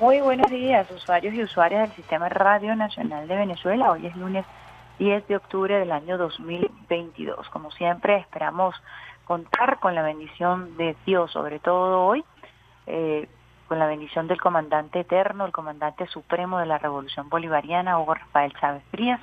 Muy buenos días, usuarios y usuarias del Sistema Radio Nacional de Venezuela. Hoy es lunes 10 de octubre del año 2022. Como siempre, esperamos contar con la bendición de Dios, sobre todo hoy, eh, con la bendición del comandante eterno, el comandante supremo de la Revolución Bolivariana, Hugo Rafael Chávez Frías,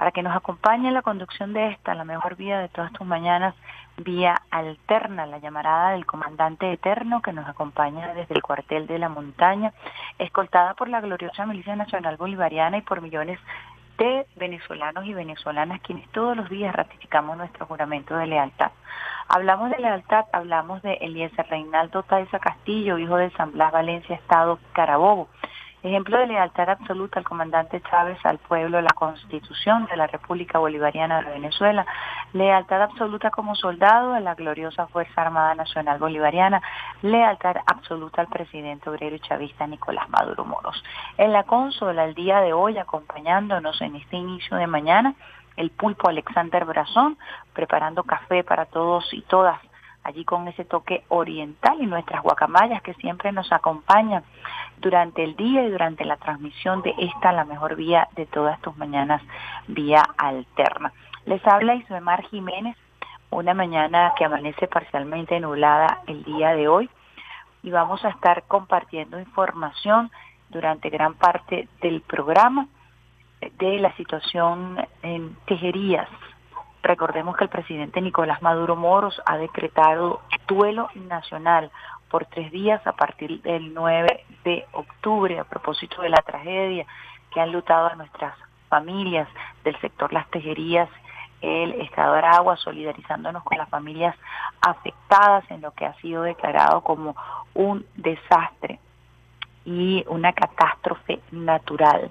para que nos acompañe en la conducción de esta, la mejor vía de todas tus mañanas, vía alterna, la llamarada del comandante eterno que nos acompaña desde el cuartel de la montaña, escoltada por la gloriosa Milicia Nacional Bolivariana y por millones de venezolanos y venezolanas quienes todos los días ratificamos nuestro juramento de lealtad. Hablamos de lealtad, hablamos de Eliezer Reinaldo Taiza Castillo, hijo de San Blas Valencia, Estado Carabobo. Ejemplo de lealtad absoluta al comandante Chávez, al pueblo, la constitución de la República Bolivariana de Venezuela, lealtad absoluta como soldado a la gloriosa Fuerza Armada Nacional Bolivariana, lealtad absoluta al presidente obrero y chavista Nicolás Maduro Moros. En la consola, el día de hoy, acompañándonos en este inicio de mañana, el pulpo Alexander Brazón, preparando café para todos y todas allí con ese toque oriental y nuestras guacamayas que siempre nos acompañan durante el día y durante la transmisión de esta, la mejor vía de todas tus mañanas, vía alterna. Les habla Isbemar Jiménez, una mañana que amanece parcialmente nublada el día de hoy y vamos a estar compartiendo información durante gran parte del programa de la situación en tejerías Recordemos que el presidente Nicolás Maduro Moros ha decretado duelo nacional por tres días a partir del 9 de octubre a propósito de la tragedia que han lutado a nuestras familias del sector Las Tejerías, el Estado de Aragua, solidarizándonos con las familias afectadas en lo que ha sido declarado como un desastre y una catástrofe natural.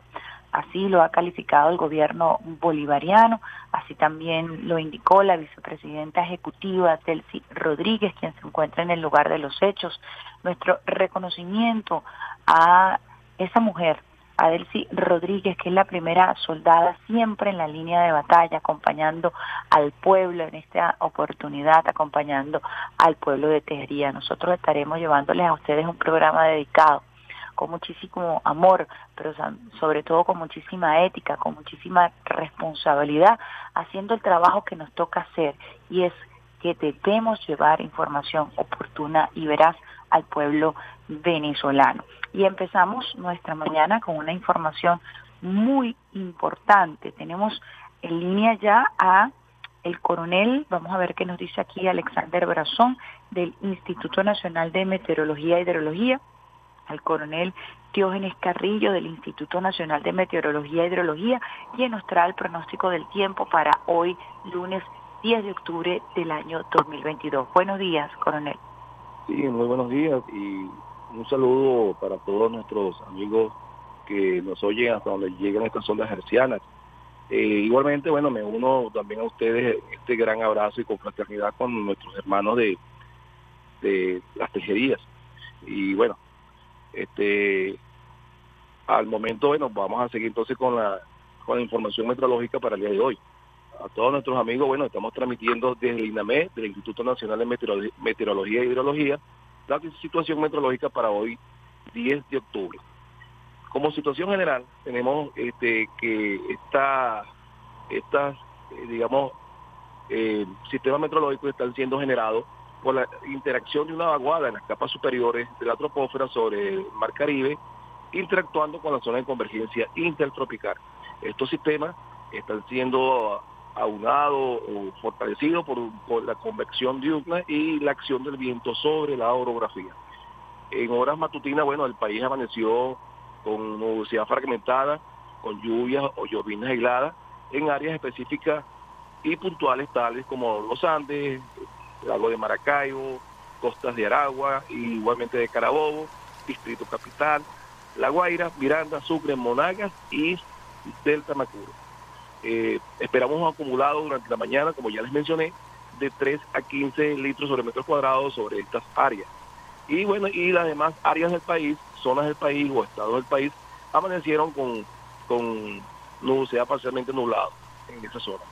Así lo ha calificado el gobierno bolivariano, así también lo indicó la vicepresidenta ejecutiva Delcy Rodríguez, quien se encuentra en el lugar de los hechos. Nuestro reconocimiento a esa mujer, a Delcy Rodríguez, que es la primera soldada siempre en la línea de batalla, acompañando al pueblo en esta oportunidad, acompañando al pueblo de Tejería. Nosotros estaremos llevándoles a ustedes un programa dedicado con muchísimo amor, pero sobre todo con muchísima ética, con muchísima responsabilidad, haciendo el trabajo que nos toca hacer y es que debemos llevar información oportuna y veraz al pueblo venezolano. Y empezamos nuestra mañana con una información muy importante. Tenemos en línea ya a el coronel, vamos a ver qué nos dice aquí Alexander Brazón del Instituto Nacional de Meteorología e Hidrología, al coronel Diógenes Carrillo del Instituto Nacional de Meteorología e Hidrología, quien nos trae el pronóstico del tiempo para hoy, lunes 10 de octubre del año 2022. Buenos días, coronel. Sí, muy buenos días y un saludo para todos nuestros amigos que nos oyen hasta donde lleguen estas ondas hercianas. Eh, igualmente, bueno, me uno también a ustedes este gran abrazo y confraternidad con nuestros hermanos de, de las tejerías. Y bueno, este al momento, bueno, vamos a seguir entonces con la, con la información meteorológica para el día de hoy. A todos nuestros amigos, bueno, estamos transmitiendo desde el INAME, del Instituto Nacional de Meteorolo- Meteorología e Hidrología, la situación meteorológica para hoy, 10 de octubre. Como situación general, tenemos este que esta, estas, eh, digamos, eh, sistemas meteorológicos están siendo generados por la interacción de una vaguada en las capas superiores de la tropósfera sobre el Mar Caribe, interactuando con la zona de convergencia intertropical. Estos sistemas están siendo aunados o fortalecidos por, por la convección diurna y la acción del viento sobre la orografía. En horas matutinas, bueno, el país amaneció con nubosidad fragmentada, con lluvias o llovinas aisladas en áreas específicas y puntuales tales como los Andes, lago de Maracaibo, costas de Aragua, igualmente de Carabobo, Distrito Capital, La Guaira, Miranda, Sucre, Monagas y Delta Macuro. Eh, esperamos acumulado durante la mañana, como ya les mencioné, de 3 a 15 litros sobre metros cuadrados sobre estas áreas. Y bueno, y las demás áreas del país, zonas del país o estados del país, amanecieron con, con nubosidad parcialmente nublado en esa zona.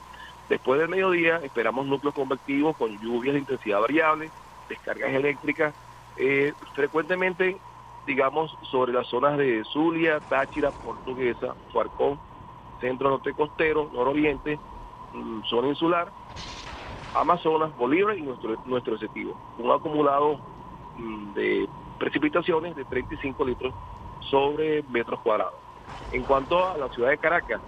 Después del mediodía esperamos núcleos convectivos con lluvias de intensidad variable, descargas eléctricas, eh, frecuentemente, digamos, sobre las zonas de Zulia, Táchira, Portuguesa, Fuarcón, centro norte costero, nororiente, mm, zona insular, Amazonas, Bolívar y nuestro, nuestro objetivo. Un acumulado mm, de precipitaciones de 35 litros sobre metros cuadrados. En cuanto a la ciudad de Caracas,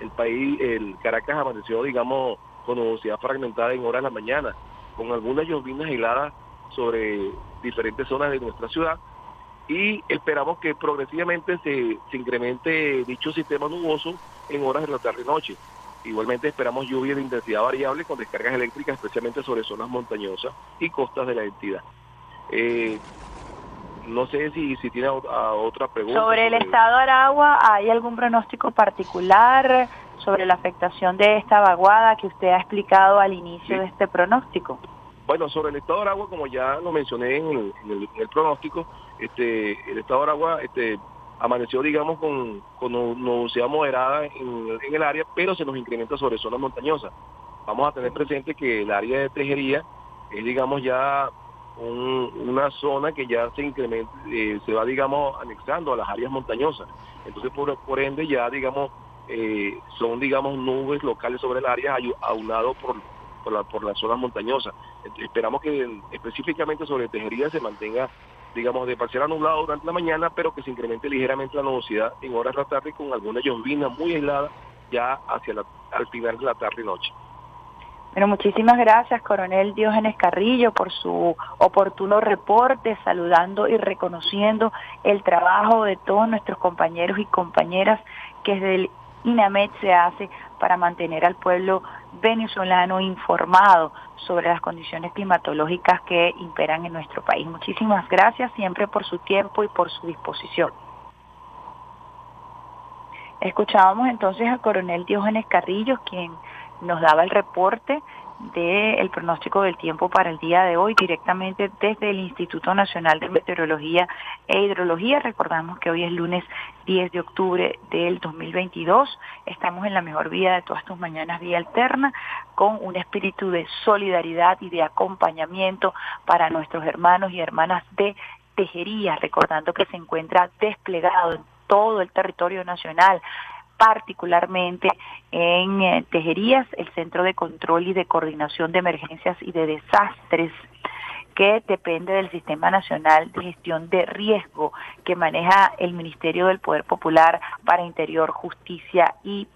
el país, el Caracas amaneció, digamos, con nubosidad fragmentada en horas de la mañana, con algunas llovinas heladas sobre diferentes zonas de nuestra ciudad y esperamos que progresivamente se, incremente dicho sistema nuboso en horas de la tarde y noche. Igualmente esperamos lluvia de intensidad variable con descargas eléctricas, especialmente sobre zonas montañosas y costas de la entidad. Eh, no sé si, si tiene otra pregunta. Sobre el estado de Aragua, ¿hay algún pronóstico particular sobre la afectación de esta vaguada que usted ha explicado al inicio de este pronóstico? Bueno, sobre el estado de Aragua, como ya lo mencioné en el, pronóstico, este, el estado de Aragua este, amaneció, digamos, con, con nubosidad moderada en, en el área, pero se nos incrementa sobre zonas montañosas. Vamos a tener presente que el área de tejería es, digamos, ya una zona que ya se incrementa, eh, se va, digamos, anexando a las áreas montañosas. Entonces, por, ende, ya, digamos, eh, son, digamos, nubes locales sobre el área aunado por, por, la, por las zonas montañosas. esperamos que específicamente sobre Tejería se mantenga, digamos, de parcial nublado durante la mañana, pero que se incremente ligeramente la nubosidad en horas de la tarde con alguna llovina muy helada ya hacia la, al final de la tarde y noche. Bueno, muchísimas gracias, coronel Diógenes Carrillo, por su oportuno reporte, saludando y reconociendo el trabajo de todos nuestros compañeros y compañeras que desde el INAMED se hace para mantener al pueblo venezolano informado sobre las condiciones climatológicas que imperan en nuestro país. Muchísimas gracias siempre por su tiempo y por su disposición. Escuchábamos entonces al coronel Diógenes Carrillo, quien nos daba el reporte del pronóstico del tiempo para el día de hoy directamente desde el Instituto Nacional de Meteorología e Hidrología. Recordamos que hoy es lunes 10 de octubre del 2022. Estamos en la mejor vía de todas tus mañanas, vía alterna, con un espíritu de solidaridad y de acompañamiento para nuestros hermanos y hermanas de Tejería, recordando que se encuentra desplegado en todo el territorio nacional particularmente en eh, Tejerías, el Centro de Control y de Coordinación de Emergencias y de Desastres que depende del Sistema Nacional de Gestión de Riesgo que maneja el Ministerio del Poder Popular para Interior, Justicia y.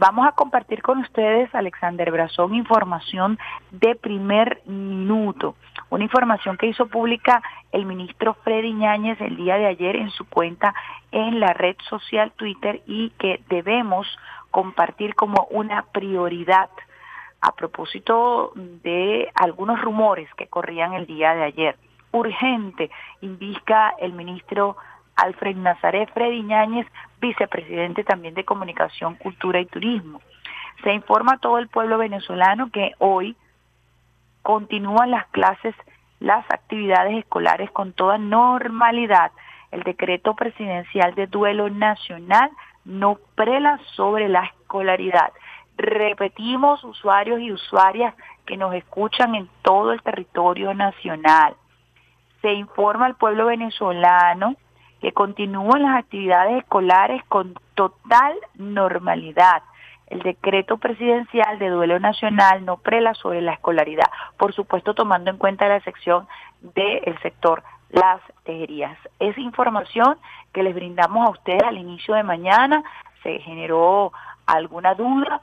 Vamos a compartir con ustedes, Alexander Brazón, información de primer minuto, una información que hizo pública el ministro Freddy Ñáñez el día de ayer en su cuenta en la red social Twitter y que debemos compartir como una prioridad a propósito de algunos rumores que corrían el día de ayer. Urgente, indica el ministro Alfred Nazaret Freddy Ñáñez, vicepresidente también de Comunicación, Cultura y Turismo. Se informa a todo el pueblo venezolano que hoy continúan las clases, las actividades escolares con toda normalidad. El decreto presidencial de duelo nacional no prela sobre la escolaridad. Repetimos, usuarios y usuarias que nos escuchan en todo el territorio nacional. Se informa al pueblo venezolano que continúan las actividades escolares con total normalidad. el decreto presidencial de duelo nacional no prela sobre la escolaridad, por supuesto tomando en cuenta la sección del sector las tejerías. Es información que les brindamos a ustedes al inicio de mañana, se generó alguna duda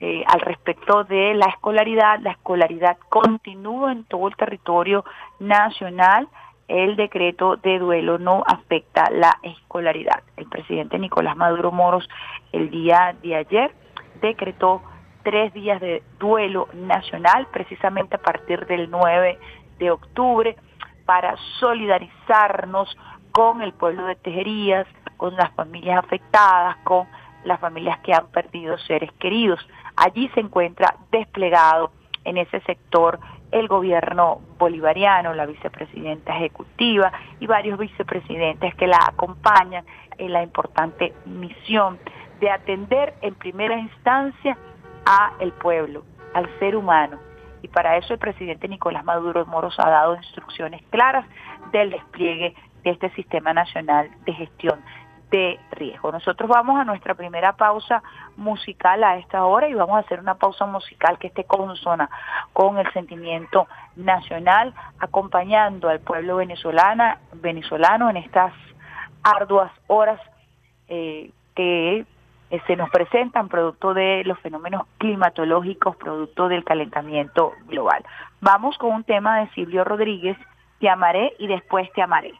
eh, al respecto de la escolaridad, la escolaridad continúa en todo el territorio nacional, el decreto de duelo no afecta la escolaridad. El presidente Nicolás Maduro Moros el día de ayer decretó tres días de duelo nacional, precisamente a partir del 9 de octubre, para solidarizarnos con el pueblo de Tejerías, con las familias afectadas, con las familias que han perdido seres queridos. Allí se encuentra desplegado en ese sector el gobierno bolivariano, la vicepresidenta ejecutiva y varios vicepresidentes que la acompañan en la importante misión de atender en primera instancia a el pueblo, al ser humano. Y para eso el presidente Nicolás Maduro Moros ha dado instrucciones claras del despliegue de este Sistema Nacional de Gestión de riesgo. Nosotros vamos a nuestra primera pausa musical a esta hora y vamos a hacer una pausa musical que esté consona con el sentimiento nacional, acompañando al pueblo venezolana, venezolano en estas arduas horas eh, que eh, se nos presentan producto de los fenómenos climatológicos, producto del calentamiento global. Vamos con un tema de Silvio Rodríguez, Te amaré y después te amaré.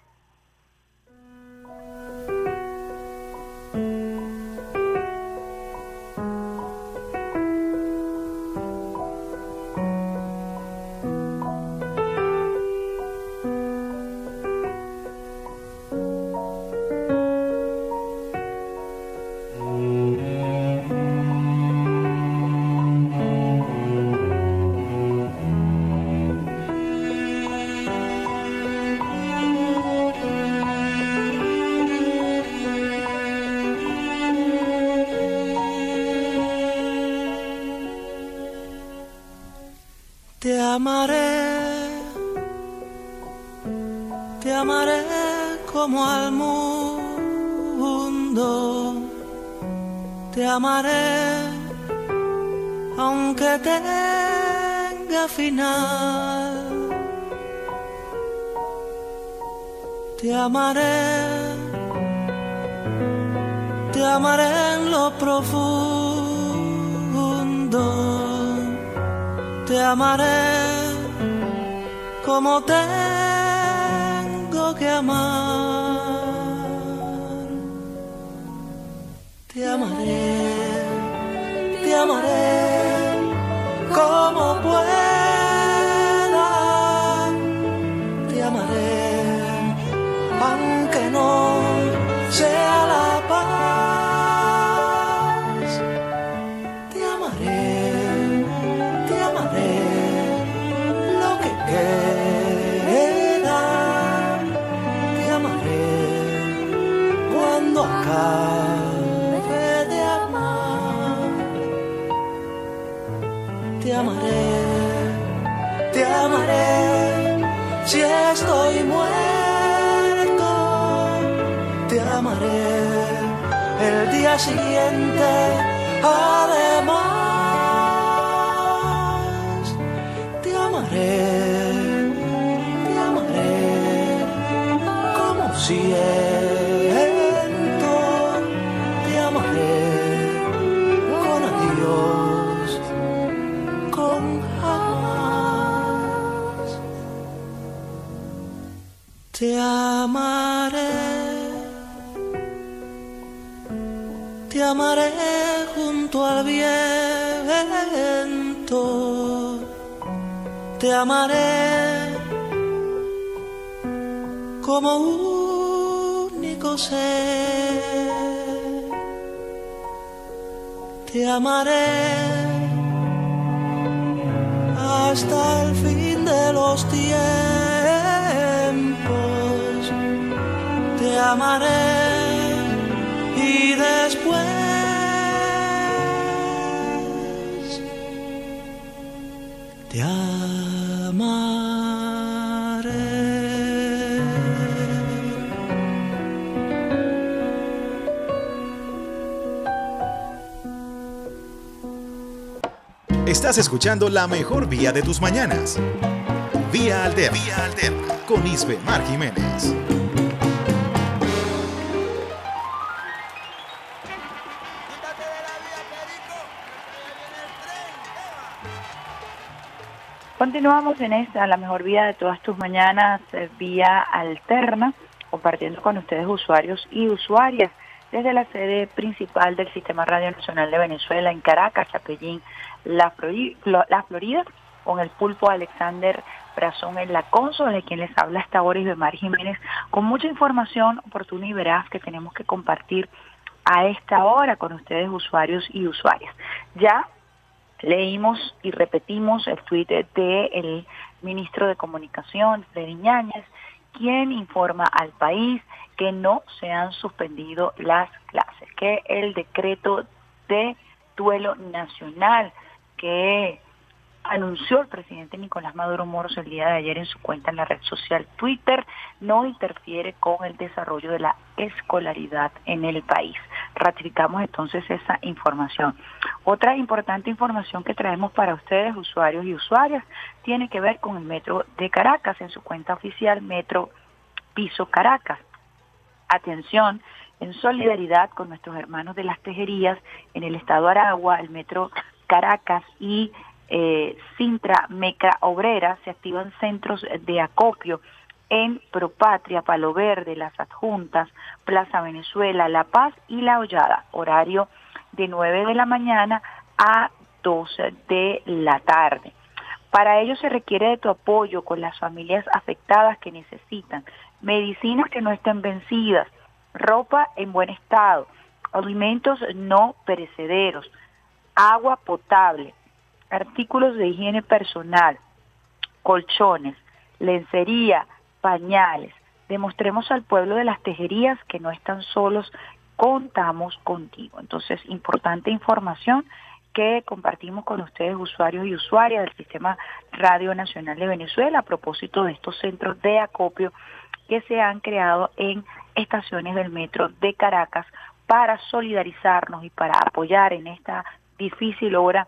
Si estoy muerto, te amaré. El día siguiente, al viento, te amaré como único ser, te amaré hasta el fin de los tiempos. Te amaré y después te amaré. Estás escuchando la mejor vía de tus mañanas. Vía Alterna. Vía Alterna. Con Isbe Mar Jiménez. Continuamos en esta, la mejor vía de todas tus mañanas, eh, vía alterna, compartiendo con ustedes usuarios y usuarias desde la sede principal del Sistema Radio Nacional de Venezuela en Caracas, Chapellín, La, La Florida, con el pulpo Alexander Brazón en la consola, de quien les habla hasta ahora Isbemar Jiménez, con mucha información oportuna y veraz que tenemos que compartir a esta hora con ustedes usuarios y usuarias. Ya leímos y repetimos el tuit del ministro de Comunicación, Freddy Ñáñez, quien informa al país que no se han suspendido las clases, que el decreto de duelo nacional que anunció el presidente Nicolás Maduro Moros el día de ayer en su cuenta en la red social Twitter no interfiere con el desarrollo de la escolaridad en el país. Ratificamos entonces esa información. Otra importante información que traemos para ustedes, usuarios y usuarias, tiene que ver con el Metro de Caracas en su cuenta oficial Metro Piso Caracas. Atención, en solidaridad con nuestros hermanos de las tejerías en el estado Aragua, el Metro Caracas y eh, Sintra Meca Obrera se activan centros de acopio en Propatria, Palo Verde, Las Adjuntas, Plaza Venezuela, La Paz y La Hollada, horario de 9 de la mañana a 12 de la tarde. Para ello se requiere de tu apoyo con las familias afectadas que necesitan medicinas que no estén vencidas, ropa en buen estado, alimentos no perecederos, agua potable, artículos de higiene personal, colchones, lencería, pañales. Demostremos al pueblo de las tejerías que no están solos, contamos contigo. Entonces, importante información que compartimos con ustedes, usuarios y usuarias del Sistema Radio Nacional de Venezuela, a propósito de estos centros de acopio que se han creado en estaciones del metro de Caracas para solidarizarnos y para apoyar en esta difícil hora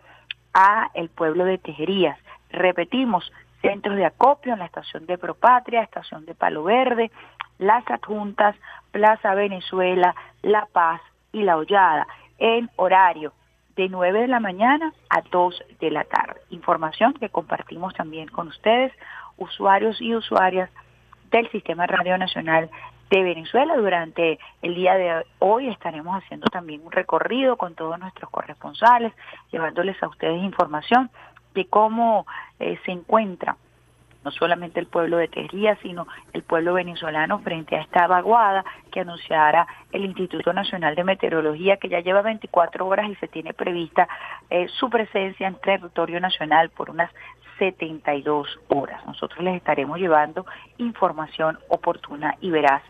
a el pueblo de Tejerías. Repetimos, centros de acopio en la estación de Propatria, estación de Palo Verde, Las Adjuntas, Plaza Venezuela, La Paz y La Hollada, en horario de 9 de la mañana a 2 de la tarde. Información que compartimos también con ustedes, usuarios y usuarias del Sistema Radio Nacional de Venezuela. Durante el día de hoy estaremos haciendo también un recorrido con todos nuestros corresponsales, llevándoles a ustedes información de cómo eh, se encuentra no solamente el pueblo de Tejería, sino el pueblo venezolano frente a esta vaguada que anunciara el Instituto Nacional de Meteorología, que ya lleva 24 horas y se tiene prevista eh, su presencia en territorio nacional por unas 72 horas. Nosotros les estaremos llevando información oportuna y veraz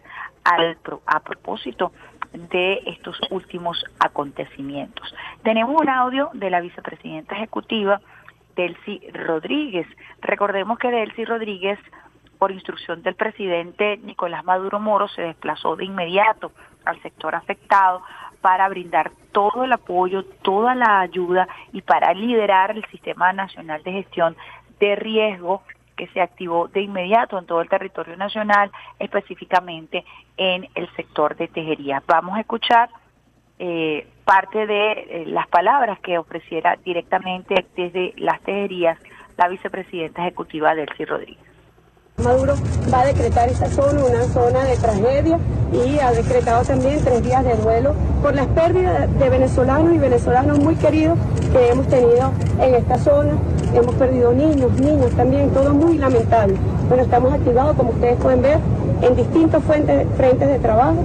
al, pro- a propósito de estos últimos acontecimientos. Tenemos un audio de la vicepresidenta ejecutiva, Delcy Rodríguez. Recordemos que Delcy Rodríguez, por instrucción del presidente Nicolás Maduro Moro, se desplazó de inmediato al sector afectado para brindar todo el apoyo, toda la ayuda y para liderar el Sistema Nacional de Gestión de Riesgo que se activó de inmediato en todo el territorio nacional, específicamente en el sector de tejería. Vamos a escuchar eh, parte de eh, las palabras que ofreciera directamente desde las tejerías la vicepresidenta ejecutiva Delcy Rodríguez. Maduro va a decretar esta zona una zona de tragedia y ha decretado también tres días de duelo por las pérdidas de venezolanos y venezolanos muy queridos que hemos tenido en esta zona. Hemos perdido niños, niños también, todo muy lamentable. Bueno, estamos activados, como ustedes pueden ver, en distintos frentes, frentes de trabajo.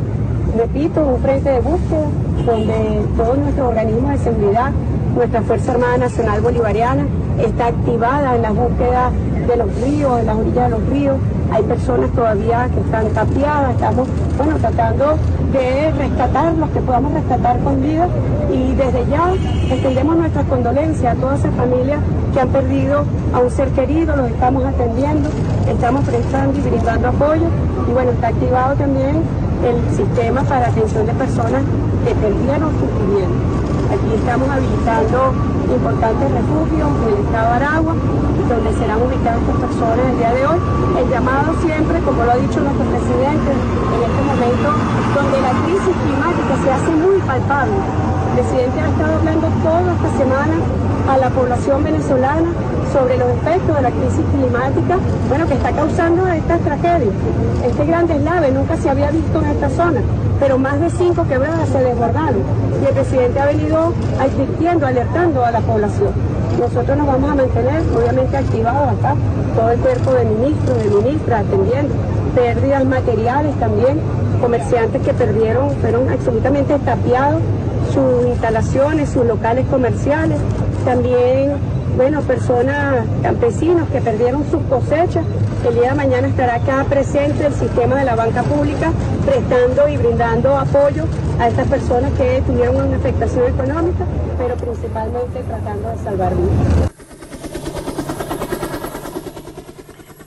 Repito, un frente de búsqueda donde todos nuestros organismos de seguridad, nuestra Fuerza Armada Nacional Bolivariana está activada en la búsqueda de los ríos, en las orillas de los ríos. Hay personas todavía que están tapiadas, estamos bueno, tratando de rescatar los que podamos rescatar con vida y desde ya extendemos nuestras condolencias a todas esas familias que han perdido a un ser querido, los estamos atendiendo, estamos prestando y brindando apoyo y bueno, está activado también el sistema para atención de personas que perdieron sus viviendas. Aquí estamos habilitando importantes refugios en el estado de Aragua, donde serán ubicadas estas personas el día de hoy. El llamado siempre, como lo ha dicho nuestro presidente, en este momento donde la crisis climática se hace muy palpable. El presidente ha estado hablando toda esta semana a la población venezolana sobre los efectos de la crisis climática, bueno, que está causando estas tragedias. Este gran deslave nunca se había visto en esta zona, pero más de cinco quebradas se desbordaron y el presidente ha venido advirtiendo, alertando a la población. Nosotros nos vamos a mantener, obviamente, activados acá, todo el cuerpo de ministros, de ministras, atendiendo, pérdidas materiales también, comerciantes que perdieron, fueron absolutamente tapiados sus instalaciones, sus locales comerciales, también, bueno, personas, campesinos que perdieron sus cosechas. El día de mañana estará acá presente el sistema de la banca pública prestando y brindando apoyo a estas personas que tuvieron una afectación económica, pero principalmente tratando de salvar vidas.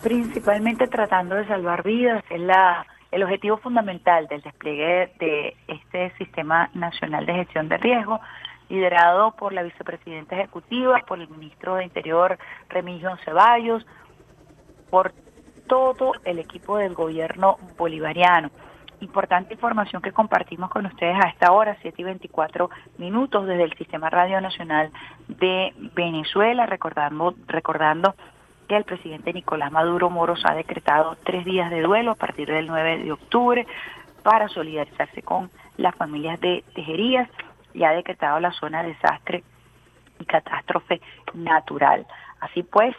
Principalmente tratando de salvar vidas, es la el objetivo fundamental del despliegue de este Sistema Nacional de Gestión de Riesgo, liderado por la vicepresidenta ejecutiva, por el ministro de Interior Remigio Ceballos, por todo el equipo del gobierno bolivariano. Importante información que compartimos con ustedes a esta hora, 7 y 24 minutos, desde el Sistema Radio Nacional de Venezuela, recordando, recordando que el presidente Nicolás Maduro Moros ha decretado tres días de duelo a partir del 9 de octubre para solidarizarse con las familias de Tejerías y ha decretado la zona de desastre y catástrofe natural. Así pues,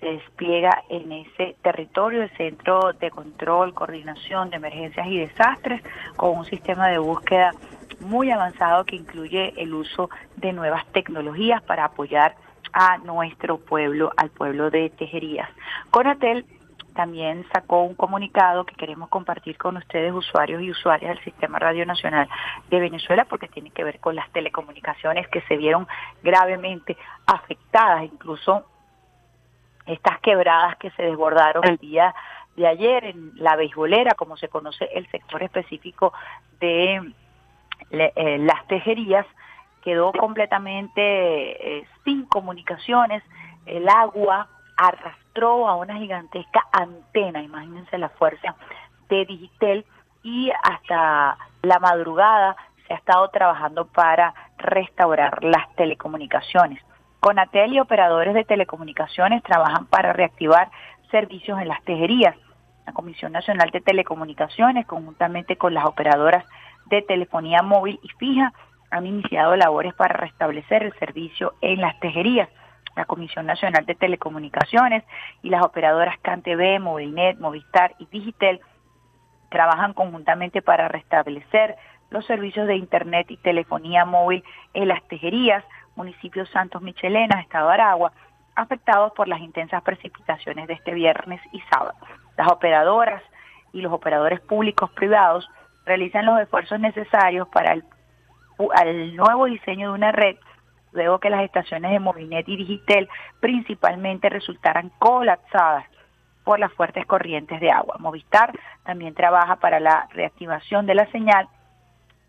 se despliega en ese territorio el Centro de Control, Coordinación de Emergencias y Desastres con un sistema de búsqueda muy avanzado que incluye el uso de nuevas tecnologías para apoyar a nuestro pueblo, al pueblo de Tejerías. Conatel también sacó un comunicado que queremos compartir con ustedes, usuarios y usuarias del Sistema Radio Nacional de Venezuela, porque tiene que ver con las telecomunicaciones que se vieron gravemente afectadas, incluso estas quebradas que se desbordaron el día de ayer en la beisbolera, como se conoce el sector específico de eh, las tejerías, quedó completamente eh, sin comunicaciones, el agua arrastró a una gigantesca antena, imagínense la fuerza de Digitel, y hasta la madrugada se ha estado trabajando para restaurar las telecomunicaciones. Conatel y operadores de telecomunicaciones trabajan para reactivar servicios en las tejerías. La Comisión Nacional de Telecomunicaciones, conjuntamente con las operadoras de telefonía móvil y fija, han iniciado labores para restablecer el servicio en las tejerías. La Comisión Nacional de Telecomunicaciones y las operadoras CanTV, Movilnet, Movistar y Digitel trabajan conjuntamente para restablecer los servicios de Internet y telefonía móvil en las tejerías, municipios Santos Michelena, Estado Aragua, afectados por las intensas precipitaciones de este viernes y sábado. Las operadoras y los operadores públicos privados realizan los esfuerzos necesarios para el nuevo diseño de una red, luego que las estaciones de Movinet y Digitel principalmente resultaran colapsadas por las fuertes corrientes de agua. Movistar también trabaja para la reactivación de la señal,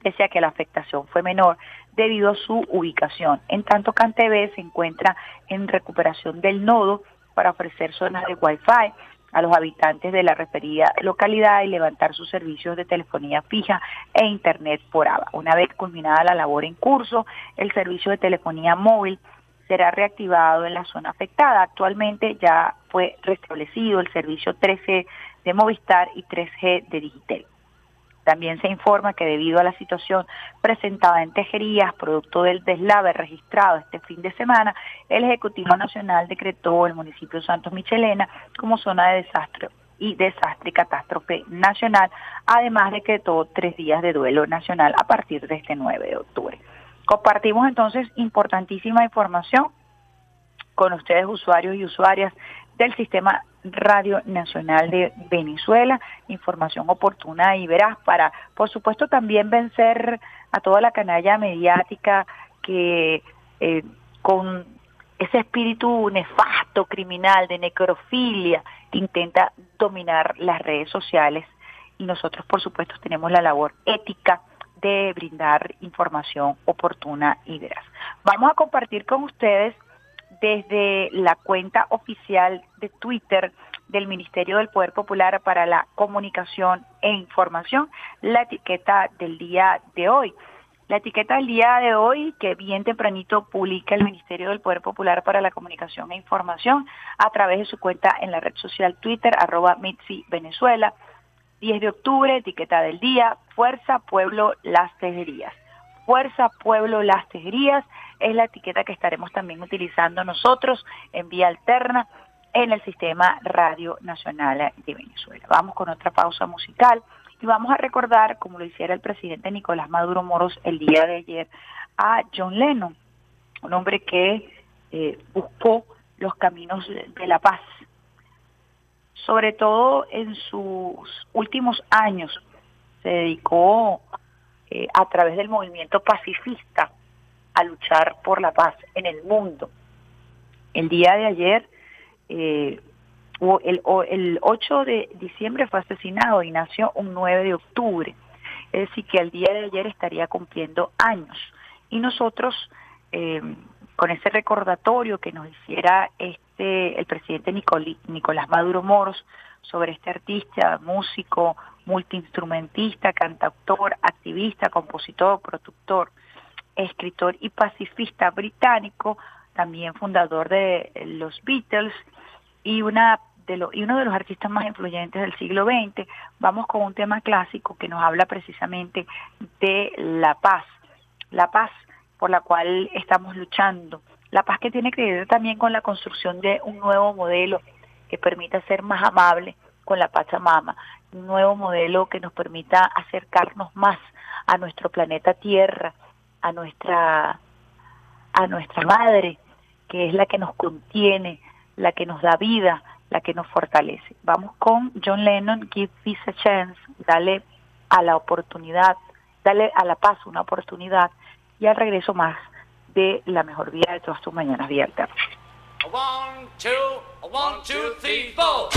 pese a que la afectación fue menor debido a su ubicación. En tanto, CanTV se encuentra en recuperación del nodo para ofrecer zonas de Wi-Fi a los habitantes de la referida localidad y levantar sus servicios de telefonía fija e internet por ABA. Una vez culminada la labor en curso, el servicio de telefonía móvil será reactivado en la zona afectada. Actualmente ya fue restablecido el servicio 3G de Movistar y 3G de Digitel. También se informa que debido a la situación presentada en Tejerías, producto del deslave registrado este fin de semana, el Ejecutivo Nacional decretó el municipio Santos Michelena como zona de desastre y desastre y catástrofe nacional, además decretó tres días de duelo nacional a partir de este 9 de octubre. Compartimos entonces importantísima información con ustedes usuarios y usuarias del Sistema Radio Nacional de Venezuela, información oportuna y veraz para, por supuesto, también vencer a toda la canalla mediática que eh, con ese espíritu nefasto, criminal, de necrofilia, intenta dominar las redes sociales y nosotros, por supuesto, tenemos la labor ética de brindar información oportuna y veraz. Vamos a compartir con ustedes desde la cuenta oficial de Twitter del Ministerio del Poder Popular para la Comunicación e Información la etiqueta del día de hoy. La etiqueta del día de hoy, que bien tempranito publica el Ministerio del Poder Popular para la Comunicación e Información a través de su cuenta en la red social Twitter, arroba Mitzi Venezuela. 10 de octubre, etiqueta del día, Fuerza Pueblo Las Tejerías. Fuerza Pueblo Las Tejerías es la etiqueta que estaremos también utilizando nosotros en vía alterna en el Sistema Radio Nacional de Venezuela. Vamos con otra pausa musical y vamos a recordar, como lo hiciera el presidente Nicolás Maduro Moros el día de ayer, a John Lennon, un hombre que eh, buscó los caminos de la paz. Sobre todo en sus últimos años se dedicó eh, a través del movimiento pacifista a luchar por la paz en el mundo. El día de ayer, eh, el, el 8 de diciembre fue asesinado y nació un 9 de octubre. Es decir, que el día de ayer estaría cumpliendo años. Y nosotros, eh, con ese recordatorio que nos hiciera este el presidente Nicolás Maduro Moros sobre este artista, músico, multiinstrumentista, cantautor, activista, compositor, productor, escritor y pacifista británico, también fundador de los Beatles y una de lo, y uno de los artistas más influyentes del siglo XX. Vamos con un tema clásico que nos habla precisamente de la paz, la paz por la cual estamos luchando, la paz que tiene que ver también con la construcción de un nuevo modelo que permita ser más amable con la Pachamama, un nuevo modelo que nos permita acercarnos más a nuestro planeta Tierra, a nuestra a nuestra madre, que es la que nos contiene, la que nos da vida, la que nos fortalece. Vamos con John Lennon, Give Peace a Chance, dale a la oportunidad, dale a la paz una oportunidad y al regreso más de la mejor vida de todas tus mañanas vía One, two, one, two, three, four.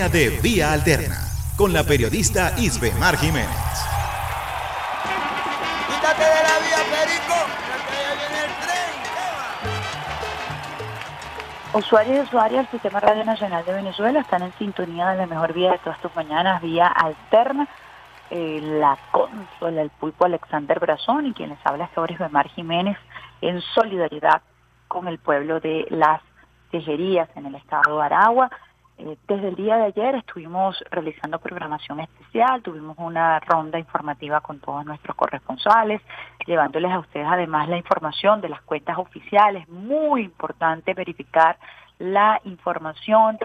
Sintonía de Vía Alterna con la periodista Isbe Mar Jiménez. Quítate de la vía, Perico, que ya viene el tren. ¿qué va? Usuarios y usuarias del Sistema Radio Nacional de Venezuela están en sintonía de la mejor vía de todas tus mañanas, vía alterna. Eh, la consola, el pulpo Alexander Brazón y quien les habla es Flores Bemar Jiménez en solidaridad con el pueblo de las Tejerías en el estado de Aragua. Eh, desde el día de ayer estuvimos realizando programación especial, tuvimos una ronda informativa con todos nuestros corresponsales, llevándoles a ustedes además la información de las cuentas oficiales. Muy importante verificar la información,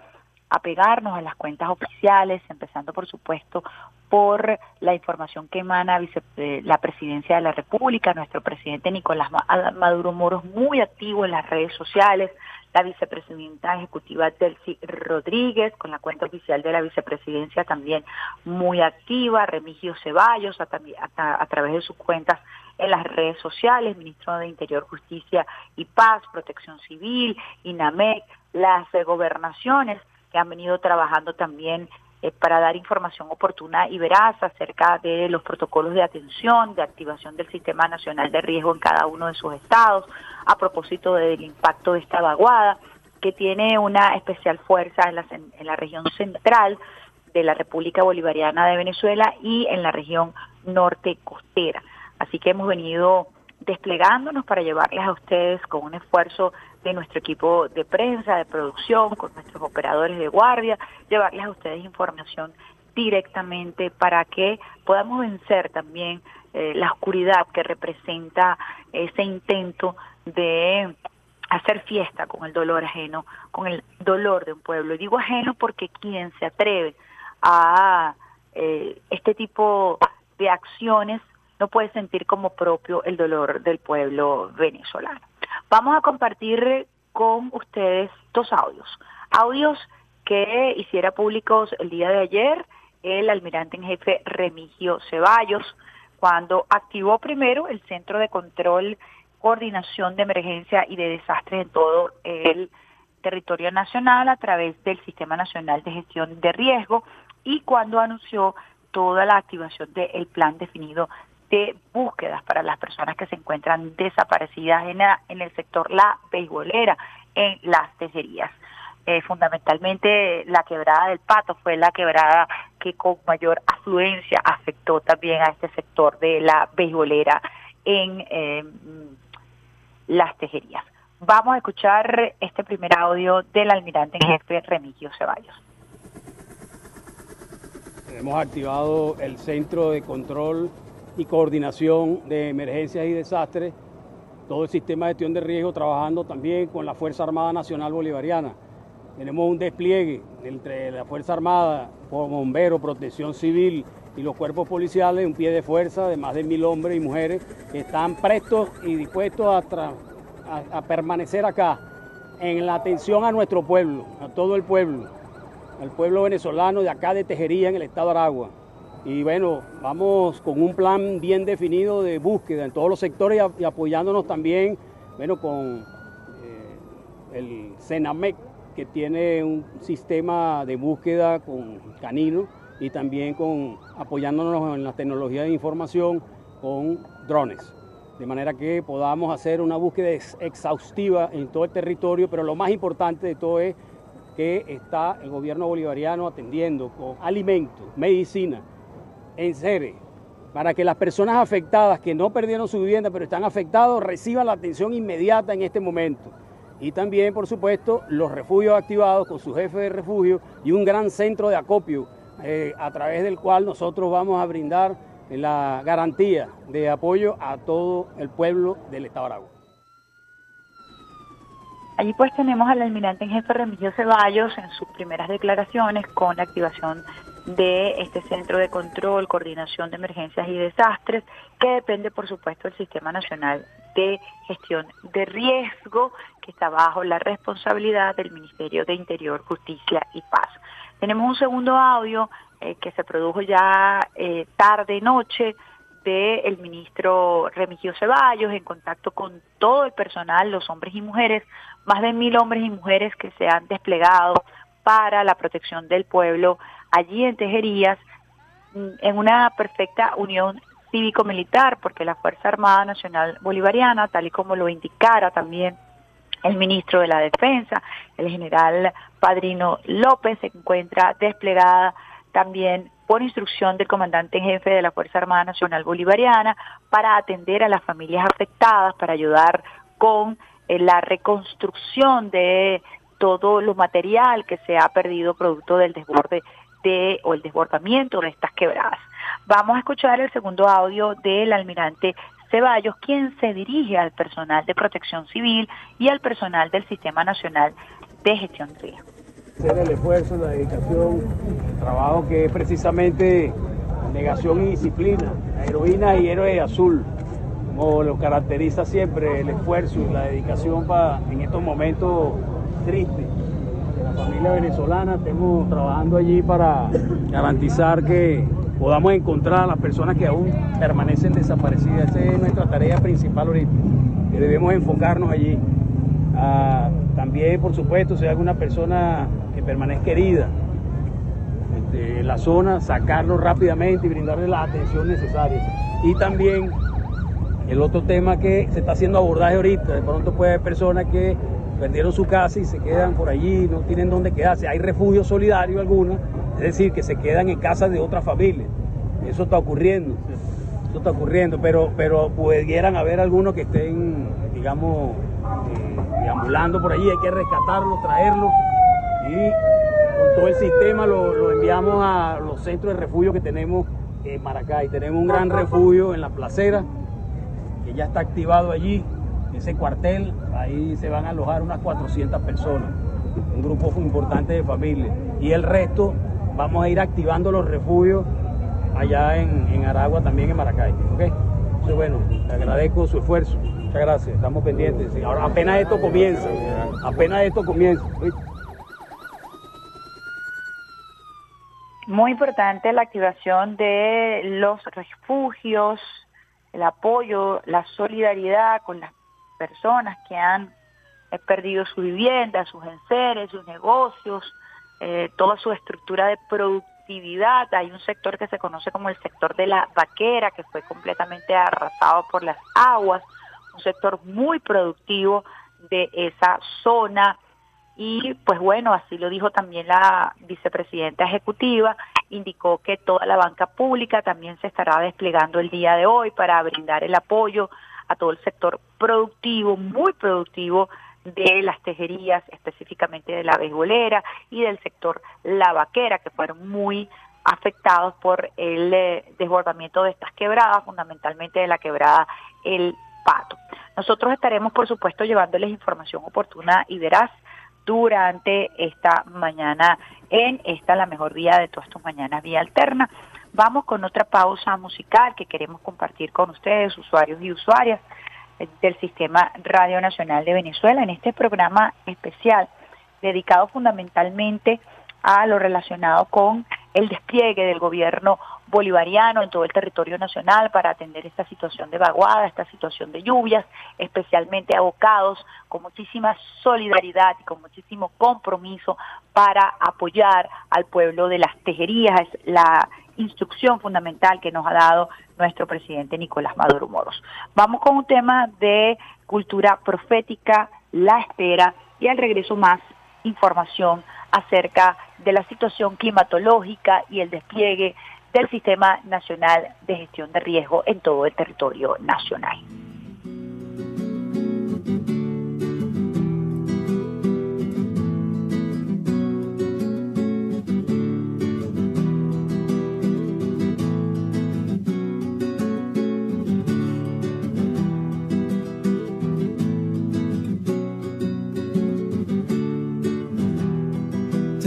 apegarnos a las cuentas oficiales, empezando por supuesto por la información que emana eh, la presidencia de la República, nuestro presidente Nicolás Ma- Maduro Moro es muy activo en las redes sociales, la vicepresidenta ejecutiva Delcy Rodríguez, con la cuenta oficial de la vicepresidencia también muy activa, Remigio Ceballos, a, a- a través de sus cuentas en las redes sociales, ministro de Interior, Justicia y Paz, Protección Civil, INAMEC, las eh, gobernaciones que han venido trabajando también eh, para dar información oportuna y veraz acerca de los protocolos de atención, de activación del Sistema Nacional de Riesgo en cada uno de sus estados, a propósito del impacto de esta vaguada, que tiene una especial fuerza en la, en la región central de la República Bolivariana de Venezuela y en la región norte costera. Así que hemos venido desplegándonos para llevarles a ustedes con un esfuerzo de nuestro equipo de prensa, de producción, con nuestros operadores de guardia, llevarles a ustedes información directamente para que podamos vencer también eh, la oscuridad que representa ese intento de hacer fiesta con el dolor ajeno, con el dolor de un pueblo. Y digo ajeno porque quien se atreve a eh, este tipo de acciones no puede sentir como propio el dolor del pueblo venezolano. Vamos a compartir con ustedes dos audios. Audios que hiciera públicos el día de ayer el almirante en jefe Remigio Ceballos, cuando activó primero el Centro de Control, Coordinación de Emergencia y de Desastres en todo el territorio nacional a través del Sistema Nacional de Gestión de Riesgo y cuando anunció toda la activación del plan definido de búsquedas para las personas que se encuentran desaparecidas en, la- en el sector La Beisbolera, en las tejerías. Eh, fundamentalmente la quebrada del Pato fue la quebrada que con mayor afluencia afectó también a este sector de la beisbolera en eh, las tejerías. Vamos a escuchar este primer audio del almirante en jefe Remigio Ceballos. Hemos activado el Centro de Control y Coordinación de Emergencias y Desastres, todo el sistema de gestión de riesgo trabajando también con la Fuerza Armada Nacional Bolivariana. Tenemos un despliegue entre la Fuerza Armada, Bomberos, Protección Civil y los cuerpos policiales, un pie de fuerza de más de mil hombres y mujeres que están prestos y dispuestos a, a permanecer acá en la atención a nuestro pueblo, a todo el pueblo al pueblo venezolano de acá de Tejería en el estado de Aragua. Y bueno, vamos con un plan bien definido de búsqueda en todos los sectores y, apoyándonos también, bueno, con eh, el CENAMEC, que tiene un sistema de búsqueda con canino y también con apoyándonos en la tecnología de información con drones. De manera que podamos hacer una búsqueda ex- exhaustiva en todo el territorio, pero lo más importante de todo es que está el gobierno bolivariano atendiendo con alimentos, medicina, en serie, para que las personas afectadas que no perdieron su vivienda pero están afectados reciban la atención inmediata en este momento. Y también, por supuesto, los refugios activados con su jefe de refugio y un gran centro de acopio eh, a través del cual nosotros vamos a brindar la garantía de apoyo a todo el pueblo del Estado de Aragua. Allí pues tenemos al almirante en jefe Remigio Ceballos en sus primeras declaraciones con la activación de este centro de control, coordinación de emergencias y desastres, que depende por supuesto del Sistema Nacional de Gestión de Riesgo, que está bajo la responsabilidad del Ministerio de Interior, Justicia y Paz. Tenemos un segundo audio eh, que se produjo ya eh, tarde-noche del ministro Remigio Ceballos en contacto con todo el personal, los hombres y mujeres, más de mil hombres y mujeres que se han desplegado para la protección del pueblo allí en Tejerías, mm, en una perfecta unión cívico-militar, porque la Fuerza Armada Nacional Bolivariana, tal y como lo indicara también el ministro de la Defensa, el general Padrino López, se encuentra desplegada también por instrucción del comandante en jefe de la Fuerza Armada Nacional Bolivariana para atender a las familias afectadas, para ayudar con eh, la reconstrucción de todo lo material que se ha perdido producto del desborde de o el desbordamiento de estas quebradas. Vamos a escuchar el segundo audio del almirante Ceballos, quien se dirige al personal de protección civil y al personal del Sistema Nacional de Gestión de Riesgo. Hacer el esfuerzo, la dedicación, trabajo que es precisamente negación y disciplina, heroína y héroe azul, como lo caracteriza siempre el esfuerzo y la dedicación para en estos momentos tristes de la familia venezolana. Estamos trabajando allí para garantizar que podamos encontrar a las personas que aún permanecen desaparecidas. Esa es nuestra tarea principal ahorita, que debemos enfocarnos allí. Ah, también, por supuesto, si hay alguna persona que permanezca herida este, en la zona, sacarlo rápidamente y brindarle la atención necesaria. Y también el otro tema que se está haciendo abordaje ahorita, de pronto puede haber personas que perdieron su casa y se quedan por allí, no tienen dónde quedarse. Hay refugio solidario algunos, es decir, que se quedan en casa de otra familia. Eso está ocurriendo, eso está ocurriendo, pero, pero pudieran haber algunos que estén, digamos, eh, deambulando por allí, hay que rescatarlos, traerlos y con todo el sistema lo, lo enviamos a los centros de refugio que tenemos en Maracay. Tenemos un gran refugio en la placera que ya está activado allí, ese cuartel, ahí se van a alojar unas 400 personas, un grupo importante de familias. Y el resto vamos a ir activando los refugios allá en, en Aragua, también en Maracay. ¿ok? Entonces, bueno, le agradezco su esfuerzo. Muchas gracias, estamos pendientes. Ahora apenas esto comienza, apenas esto comienza. Muy importante la activación de los refugios, el apoyo, la solidaridad con las personas que han eh, perdido su vivienda, sus enseres, sus negocios, eh, toda su estructura de productividad. Hay un sector que se conoce como el sector de la vaquera, que fue completamente arrasado por las aguas, un sector muy productivo de esa zona. Y pues bueno, así lo dijo también la vicepresidenta ejecutiva, indicó que toda la banca pública también se estará desplegando el día de hoy para brindar el apoyo a todo el sector productivo, muy productivo de las tejerías, específicamente de la beisbolera y del sector la vaquera, que fueron muy afectados por el eh, desbordamiento de estas quebradas, fundamentalmente de la quebrada El Pato. Nosotros estaremos, por supuesto, llevándoles información oportuna y veraz durante esta mañana en esta la mejor vía de todas tus mañanas, vía alterna. Vamos con otra pausa musical que queremos compartir con ustedes, usuarios y usuarias eh, del Sistema Radio Nacional de Venezuela, en este programa especial dedicado fundamentalmente a lo relacionado con el despliegue del gobierno bolivariano en todo el territorio nacional para atender esta situación de vaguada, esta situación de lluvias, especialmente abocados con muchísima solidaridad y con muchísimo compromiso para apoyar al pueblo de las tejerías, la instrucción fundamental que nos ha dado nuestro presidente Nicolás Maduro Moros. Vamos con un tema de cultura profética, la espera y al regreso más información acerca de la situación climatológica y el despliegue del Sistema Nacional de Gestión de Riesgo en todo el territorio nacional.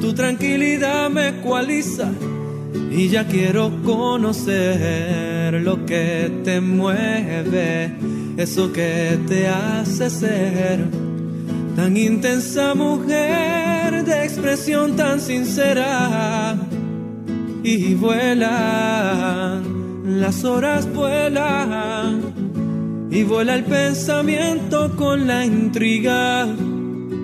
tu tranquilidad me ecualiza y ya quiero conocer lo que te mueve, eso que te hace ser tan intensa mujer de expresión tan sincera. Y vuelan, las horas vuelan y vuela el pensamiento con la intriga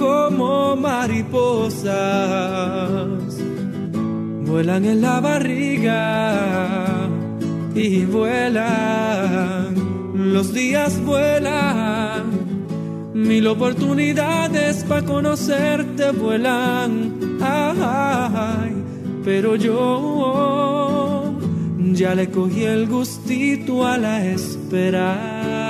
como mariposas, vuelan en la barriga y vuelan, los días vuelan, mil oportunidades para conocerte vuelan, pero yo ya le cogí el gustito a la espera.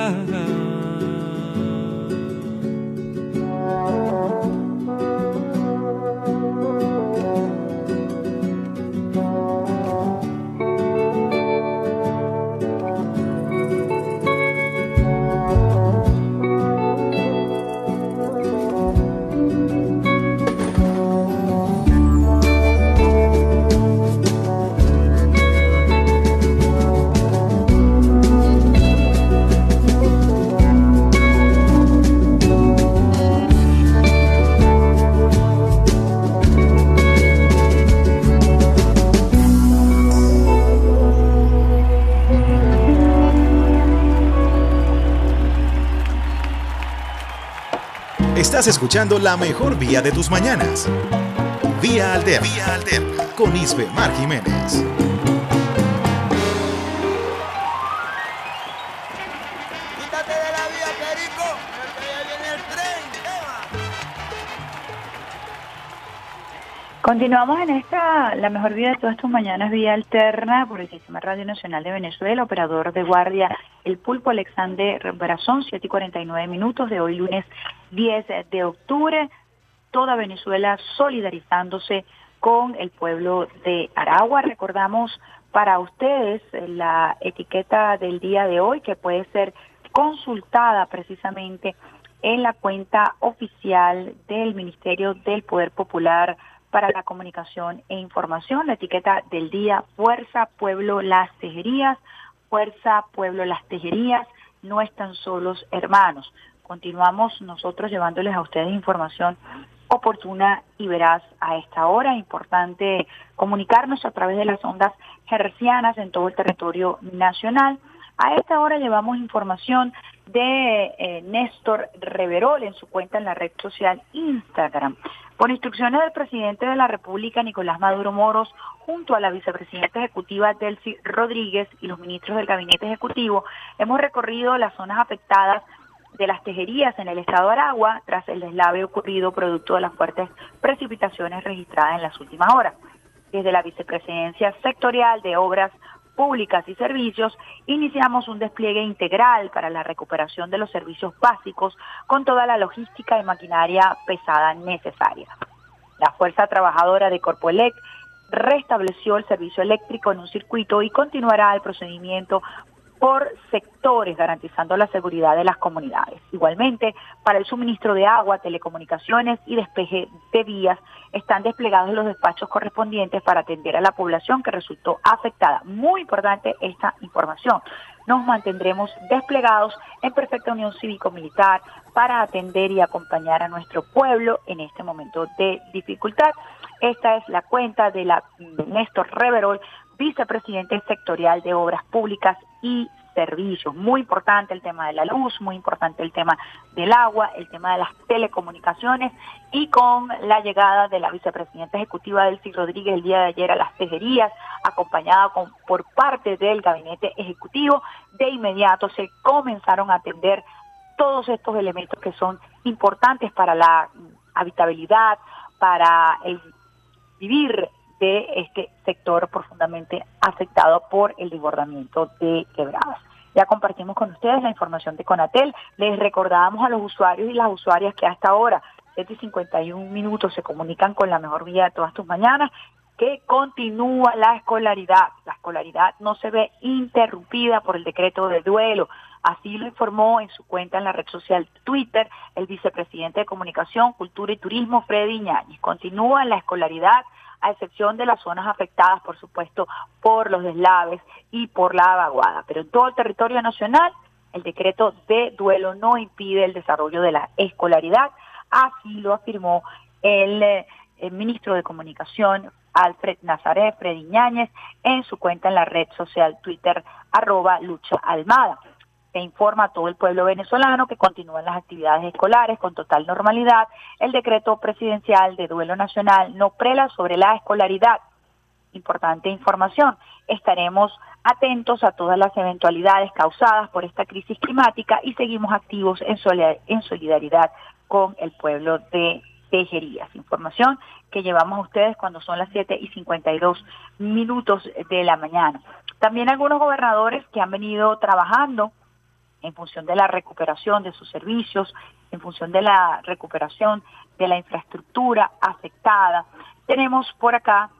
Estás escuchando la mejor vía de tus mañanas. Vía Alterna. Vía Alterna. Con Isbe Mar Jiménez. Continuamos en esta, la mejor vida de todas tus mañanas, vía alterna por el Sistema Radio Nacional de Venezuela, operador de guardia, el pulpo Alexander Brazón, 7 y 49 minutos de hoy lunes 10 de octubre. Toda Venezuela solidarizándose con el pueblo de Aragua. Recordamos para ustedes la etiqueta del día de hoy que puede ser consultada precisamente en la cuenta oficial del Ministerio del Poder Popular para la Comunicación e Información, la etiqueta del día Fuerza Pueblo Las Tejerías, Fuerza Pueblo Las Tejerías, no están solos hermanos. Continuamos nosotros llevándoles a ustedes información oportuna y veraz a esta hora. Importante comunicarnos a través de las ondas hercianas en todo el territorio nacional. A esta hora llevamos información de eh, Néstor Reverol en su cuenta en la red social Instagram. Por instrucciones del presidente de la República, Nicolás Maduro Moros, junto a la vicepresidenta ejecutiva Delcy Rodríguez y los ministros del gabinete ejecutivo, hemos recorrido las zonas afectadas de las tejerías en el estado de Aragua tras el deslave ocurrido producto de las fuertes precipitaciones registradas en las últimas horas. Desde la Vicepresidencia Sectorial de Obras Públicas y Servicios, iniciamos un despliegue integral para la recuperación de los servicios básicos con toda la logística y maquinaria pesada necesaria. La Fuerza Trabajadora de Corpoelec restableció el servicio eléctrico en un circuito y continuará el procedimiento por sectores, garantizando la seguridad de las comunidades. Igualmente, para el suministro de agua, telecomunicaciones y despeje de vías, están desplegados los despachos correspondientes para atender a la población que resultó afectada. Muy importante esta información. Nos mantendremos desplegados en perfecta unión cívico-militar para atender y acompañar a nuestro pueblo en este momento de dificultad. Esta es la cuenta de la Néstor Reverol, vicepresidente sectorial de Obras Públicas y Servicios. Muy importante el tema de la luz, muy importante el tema del agua, el tema de las telecomunicaciones y con la llegada de la vicepresidenta ejecutiva Delcy Rodríguez el día de ayer a las tejerías, acompañada con, por parte del gabinete ejecutivo, de inmediato se comenzaron a atender todos estos elementos que son importantes para la habitabilidad, para el vivir de este sector profundamente afectado por el desbordamiento de quebradas. Ya compartimos con ustedes la información de Conatel. Les recordamos a los usuarios y las usuarias que hasta ahora, 7 y 51 minutos, se comunican con la mejor vía de todas tus mañanas, que continúa la escolaridad. La escolaridad no se ve interrumpida por el decreto de duelo. Así lo informó en su cuenta en la red social Twitter el vicepresidente de Comunicación, Cultura y Turismo, Freddy Ñáñez. Continúa la escolaridad a excepción de las zonas afectadas, por supuesto, por los deslaves y por la vaguada. Pero en todo el territorio nacional, el decreto de duelo no impide el desarrollo de la escolaridad, así lo afirmó el, eh, ministro de Comunicación, Alfred Nazaret Freddy Ñáñez, en su cuenta en la red social Twitter, arroba Lucha Almada se informa a todo el pueblo venezolano que continúan las actividades escolares con total normalidad. El decreto presidencial de duelo nacional no prela sobre la escolaridad. Importante información. Estaremos atentos a todas las eventualidades causadas por esta crisis climática y seguimos activos en solidaridad con el pueblo de Tejerías. Información que llevamos a ustedes cuando son las 7 y 52 minutos de la mañana. También algunos gobernadores que han venido trabajando en función de la recuperación de sus servicios, en función de la recuperación de la infraestructura afectada. Tenemos por acá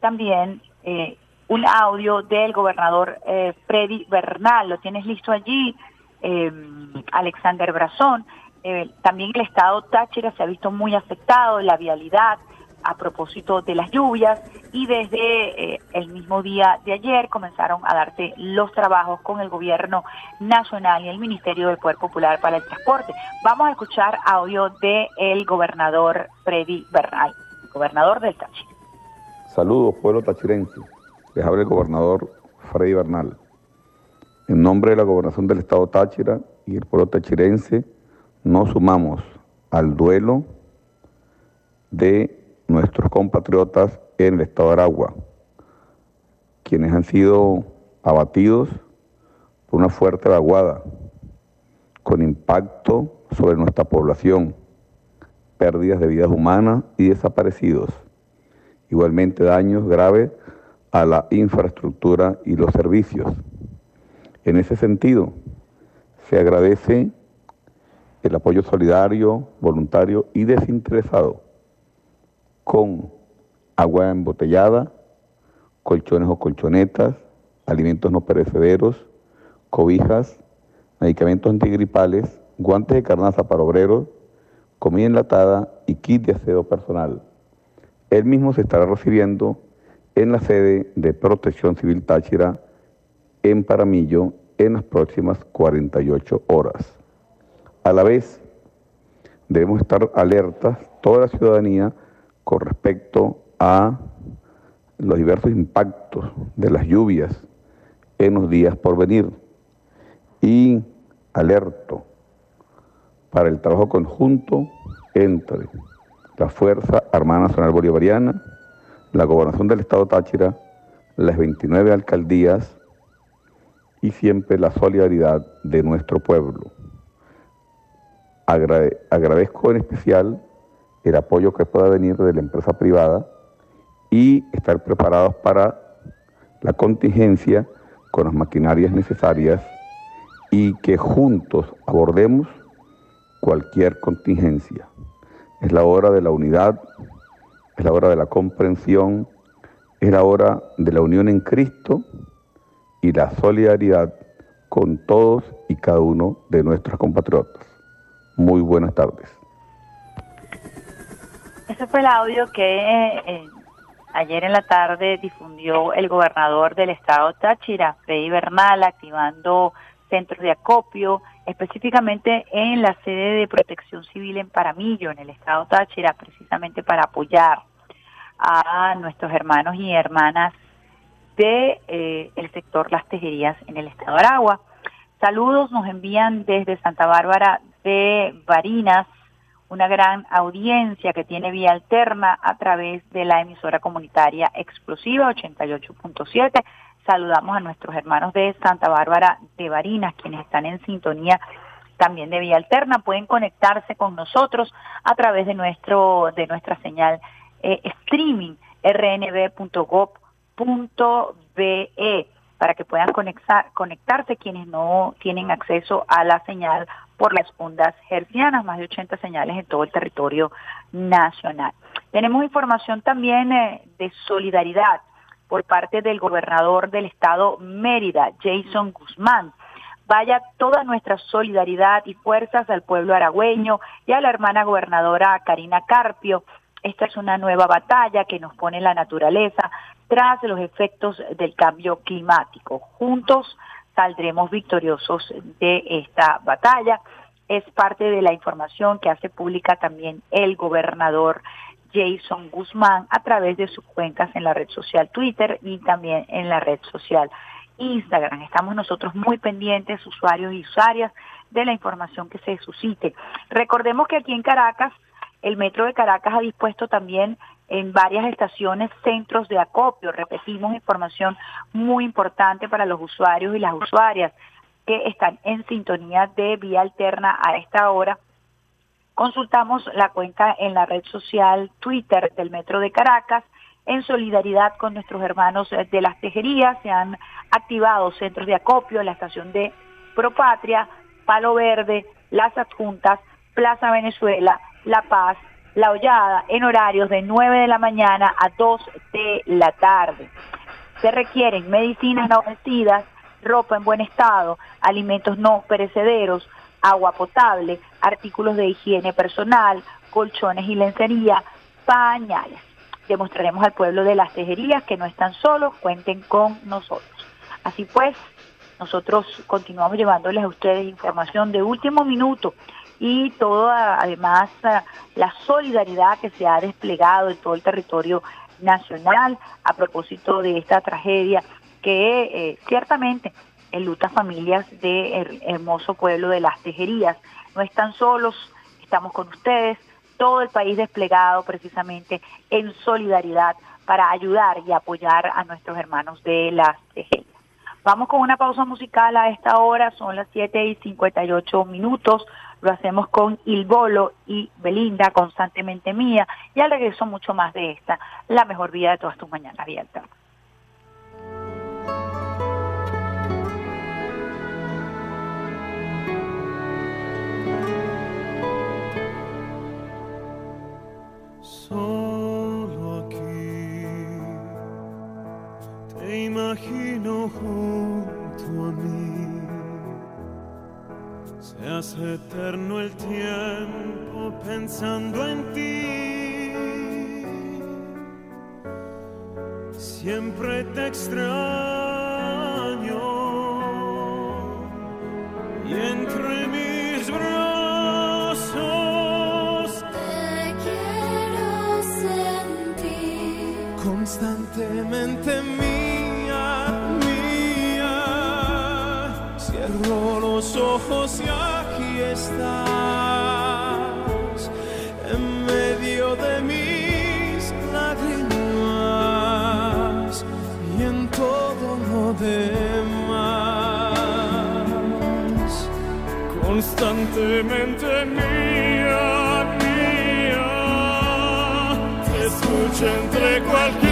también eh, un audio del gobernador eh, Freddy Bernal, lo tienes listo allí, eh, Alexander Brazón. también el estado Táchira se ha visto muy afectado, la vialidad, a propósito de las lluvias y desde eh, el mismo día de ayer comenzaron a darse los trabajos con el gobierno nacional y el Ministerio del Poder Popular para el Transporte. Vamos a escuchar audio del el gobernador Freddy Bernal, gobernador del Táchira. Saludos, pueblo tachirense. Les habla el gobernador Freddy Bernal. En nombre de la gobernación del estado Táchira y el pueblo tachirense, nos sumamos al duelo de nuestros compatriotas en el estado de Aragua, quienes han sido abatidos por una fuerte vaguada, con impacto sobre nuestra población, pérdidas de vidas humanas y desaparecidos, igualmente daños graves a la infraestructura y los servicios. En ese sentido, se agradece el apoyo solidario, voluntario y desinteresado con agua embotellada, colchones o colchonetas, alimentos no perecederos, cobijas, medicamentos antigripales, guantes de carnaza para obreros, comida enlatada y kit de aseo personal. Él mismo se estará recibiendo en la sede de Protección Civil Táchira en Paramillo en las próximas 48 horas. A la vez, debemos estar alertas, toda la ciudadanía, con respecto a los diversos impactos de las lluvias en los días por venir y alerto para el trabajo conjunto entre la Fuerza Armada Nacional Bolivariana, la Gobernación del Estado Táchira, las 29 alcaldías y siempre la solidaridad de nuestro pueblo. Agrade- agradezco en especial el apoyo que pueda venir de la empresa privada y estar preparados para la contingencia con las maquinarias necesarias y que juntos abordemos cualquier contingencia. Es la hora de la unidad, es la hora de la comprensión, es la hora de la unión en Cristo y la solidaridad con todos y cada uno de nuestros compatriotas. Muy buenas tardes. Ese fue el audio que eh, ayer en la tarde difundió el gobernador del estado Táchira, Freddy Bernal, activando centros de acopio, específicamente en la sede de protección civil en Paramillo, en el estado Táchira, precisamente para apoyar a nuestros hermanos y hermanas de eh, el sector Las Tejerías en el estado de Aragua. Saludos nos envían desde Santa Bárbara de Barinas, una gran audiencia que tiene vía alterna a través de la emisora comunitaria explosiva 88.7. Saludamos a nuestros hermanos de Santa Bárbara de Barinas, quienes están en sintonía también de vía alterna. Pueden conectarse con nosotros a través de nuestro de nuestra señal eh, streaming rnb.gov.be para que puedan conectar, conectarse quienes no tienen acceso a la señal por las ondas hercianas, más de 80 señales en todo el territorio nacional. Tenemos información también eh, de solidaridad por parte del gobernador del estado Mérida, Jason Guzmán. Vaya toda nuestra solidaridad y fuerzas al pueblo aragüeño y a la hermana gobernadora Karina Carpio. Esta es una nueva batalla que nos pone la naturaleza tras los efectos del cambio climático. Juntos saldremos victoriosos de esta batalla. Es parte de la información que hace pública también el gobernador Jason Guzmán a través de sus cuentas en la red social Twitter y también en la red social Instagram. Estamos nosotros muy pendientes, usuarios y usuarias, de la información que se suscite. Recordemos que aquí en Caracas, el Metro de Caracas ha dispuesto también en varias estaciones centros de acopio. Repetimos información muy importante para los usuarios y las usuarias que están en sintonía de vía alterna a esta hora. Consultamos la cuenta en la red social Twitter del Metro de Caracas. En solidaridad con nuestros hermanos de las tejerías se han activado centros de acopio en la estación de Propatria, Palo Verde, Las Adjuntas, Plaza Venezuela, La Paz, La Hollada, en horarios de 9 de la mañana a 2 de la tarde. Se requieren medicinas no vencidas, ropa en buen estado, alimentos no perecederos, agua potable, artículos de higiene personal, colchones y lencería, pañales. Demostraremos al pueblo de las tejerías que no están solos, cuenten con nosotros. Así pues, nosotros continuamos llevándoles a ustedes información de último minuto y toda, además, la solidaridad que se ha desplegado en todo el territorio nacional a propósito de esta tragedia que eh, ciertamente enluta familias del hermoso pueblo de las tejerías. No están solos, estamos con ustedes, todo el país desplegado precisamente en solidaridad para ayudar y apoyar a nuestros hermanos de las tejerías. Vamos con una pausa musical a esta hora, son las 7 y 58 minutos. Lo hacemos con Il Bolo y Belinda, constantemente mía, y al regreso mucho más de esta, la mejor vida de todas tus mañanas abiertas. Te imagino junto a mí. Se hace eterno el tiempo pensando en ti. Siempre te extraño y entre mis brazos Te quiero sentir constantemente Cierro los ojos y aquí estás, en medio de mis lágrimas y en todo lo demás. constantemente mía, mía. Te escucho entre cualquier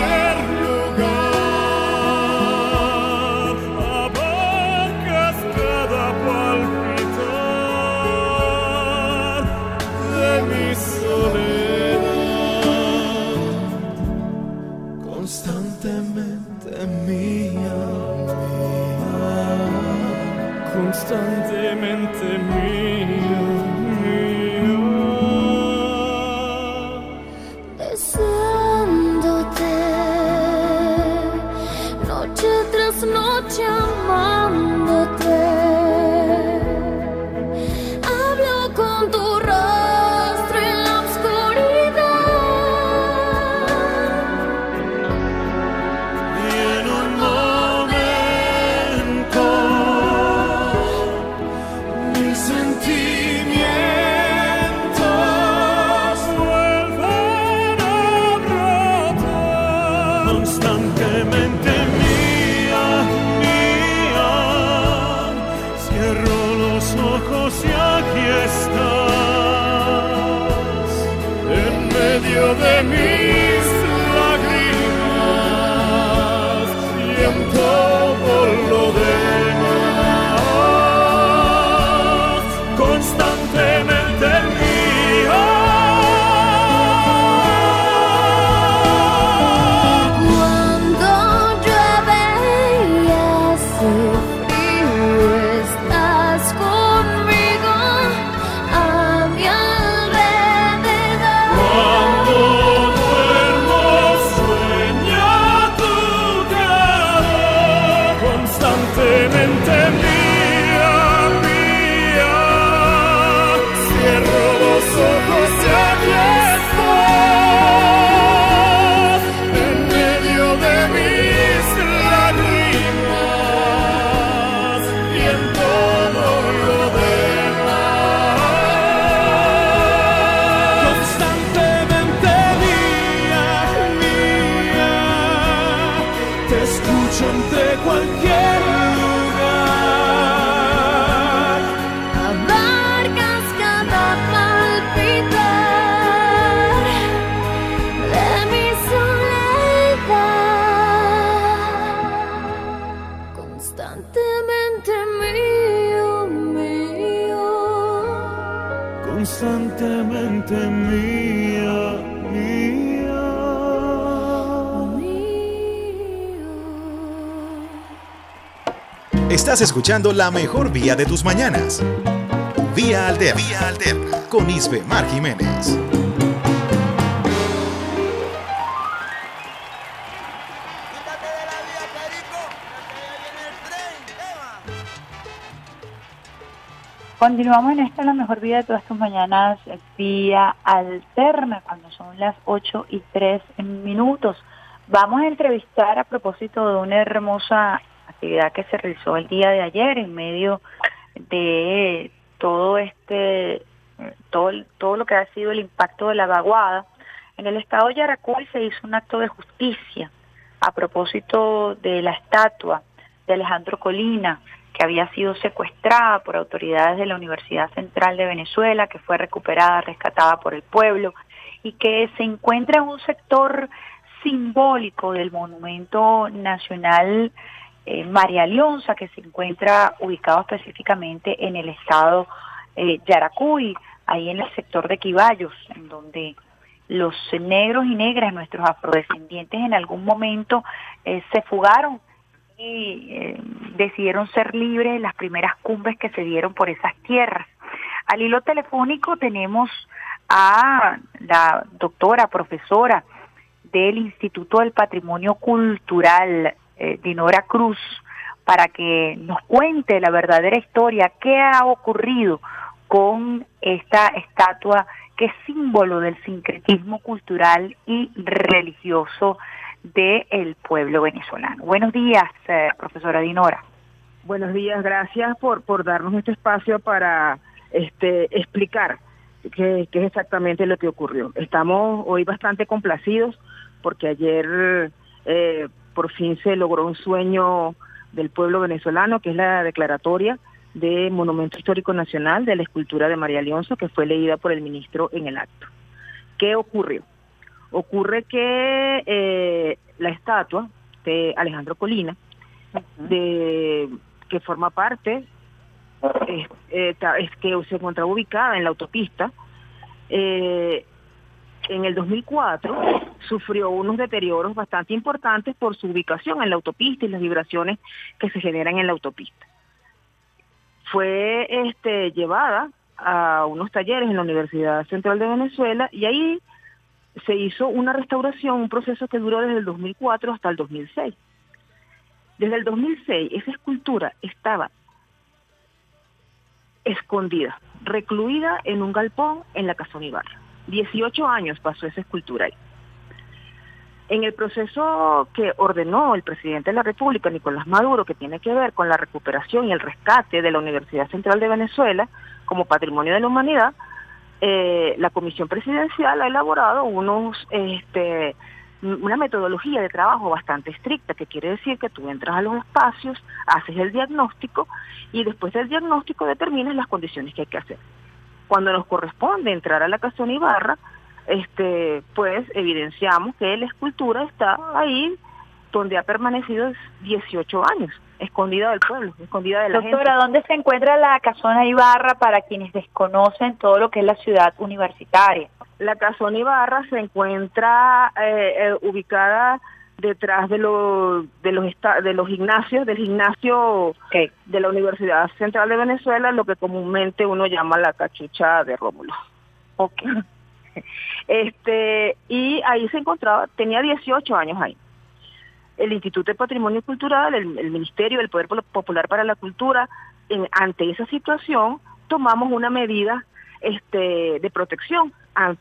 Estás escuchando la mejor vía de tus mañanas. Vía Alterna. Vía Alterna. Con Isbe Mar Jiménez. Continuamos en esta La Mejor Vida de todas tus mañanas vía alterna cuando son las 8 y 3 minutos. Vamos a entrevistar a propósito de una hermosa actividad que se realizó el día de ayer en medio de todo este, todo, todo lo que ha sido el impacto de la vaguada. En el estado de Yaracuy se hizo un acto de justicia a propósito de la estatua de Alejandro Colina, que había sido secuestrada por autoridades de la Universidad Central de Venezuela, que fue recuperada, rescatada por el pueblo y que se encuentra en un sector simbólico del Monumento Nacional eh, María Leonza, que se encuentra ubicado específicamente en el estado eh, Yaracuy, ahí en el sector de Quibayos, en donde los negros y negras, nuestros afrodescendientes, en algún momento eh, se fugaron y decidieron ser libres en las primeras cumbres que se dieron por esas tierras. Al hilo telefónico tenemos a la doctora, profesora del Instituto del Patrimonio Cultural, eh, Dinora Cruz, para que nos cuente la verdadera historia, qué ha ocurrido con esta estatua que es símbolo del sincretismo cultural y religioso del pueblo venezolano. Buenos días, eh, profesora Dinora. Buenos días, gracias por, por darnos este espacio para este, explicar qué, qué es exactamente lo que ocurrió. Estamos hoy bastante complacidos porque ayer eh, por fin se logró un sueño del pueblo venezolano, que es la declaratoria de Monumento Histórico Nacional de la escultura de María Leonza, que fue leída por el ministro en el acto. ¿Qué ocurrió? Ocurre que eh, la estatua de Alejandro Colina, de, que forma parte, es, eh, es que se encontraba ubicada en la autopista, eh, en el 2004 sufrió unos deterioros bastante importantes por su ubicación en la autopista y las vibraciones que se generan en la autopista. Fue este, llevada a unos talleres en la Universidad Central de Venezuela y ahí se hizo una restauración, un proceso que duró desde el 2004 hasta el 2006. Desde el 2006 esa escultura estaba escondida, recluida en un galpón en la Casa Ibarra. 18 años pasó esa escultura ahí. En el proceso que ordenó el presidente de la República, Nicolás Maduro, que tiene que ver con la recuperación y el rescate de la Universidad Central de Venezuela como patrimonio de la humanidad, eh, la Comisión Presidencial ha elaborado unos, este, una metodología de trabajo bastante estricta, que quiere decir que tú entras a los espacios, haces el diagnóstico y después del diagnóstico determinas las condiciones que hay que hacer. Cuando nos corresponde entrar a la Casona Ibarra, este, pues evidenciamos que la escultura está ahí donde ha permanecido 18 años, escondida del pueblo, escondida de la Doctora, gente. ¿dónde se encuentra la Casona Ibarra para quienes desconocen todo lo que es la ciudad universitaria? La Casona Ibarra se encuentra eh, eh, ubicada detrás de los de los de los gimnasios del gimnasio de la Universidad Central de Venezuela, lo que comúnmente uno llama la cachucha de Rómulo. Okay. Este, y ahí se encontraba, tenía 18 años ahí. El Instituto de Patrimonio Cultural, el, el Ministerio del Poder Popular para la Cultura, en- ante esa situación tomamos una medida este, de protección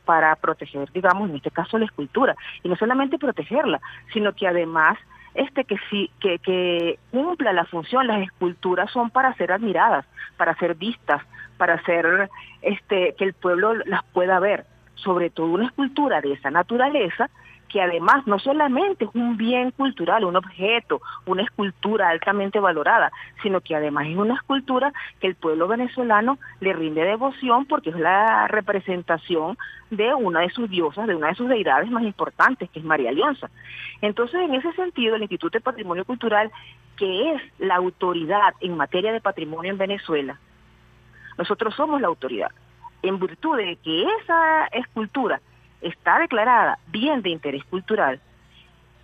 para proteger, digamos, en este caso la escultura. Y no solamente protegerla, sino que además este que sí que, que cumpla la función las esculturas son para ser admiradas para ser vistas para ser este que el pueblo las pueda ver sobre todo una escultura de esa naturaleza que además no solamente es un bien cultural, un objeto, una escultura altamente valorada, sino que además es una escultura que el pueblo venezolano le rinde devoción porque es la representación de una de sus diosas, de una de sus deidades más importantes, que es María Leonza. Entonces, en ese sentido, el Instituto de Patrimonio Cultural, que es la autoridad en materia de patrimonio en Venezuela, nosotros somos la autoridad. En virtud de que esa escultura está declarada bien de interés cultural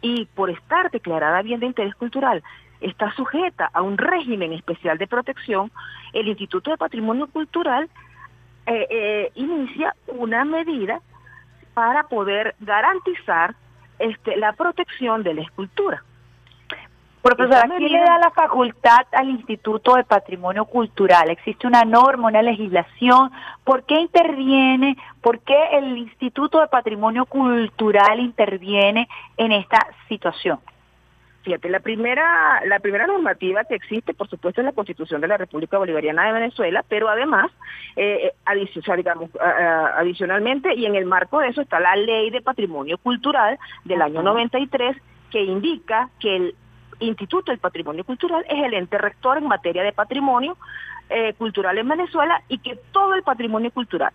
y por estar declarada bien de interés cultural está sujeta a un régimen especial de protección, el Instituto de Patrimonio Cultural eh, eh, inicia una medida para poder garantizar este, la protección de la escultura. Profesora, ¿quién le da la facultad al Instituto de Patrimonio Cultural? ¿Existe una norma, una legislación? ¿Por qué interviene? ¿Por qué el Instituto de Patrimonio Cultural interviene en esta situación? Fíjate, la primera, la primera normativa que existe, por supuesto, es la Constitución de la República Bolivariana de Venezuela, pero además, eh, adici- o sea, digamos, a- adicionalmente, y en el marco de eso está la Ley de Patrimonio Cultural del año 93, que indica que el Instituto del Patrimonio Cultural es el ente rector en materia de patrimonio eh, cultural en Venezuela y que todo el patrimonio cultural,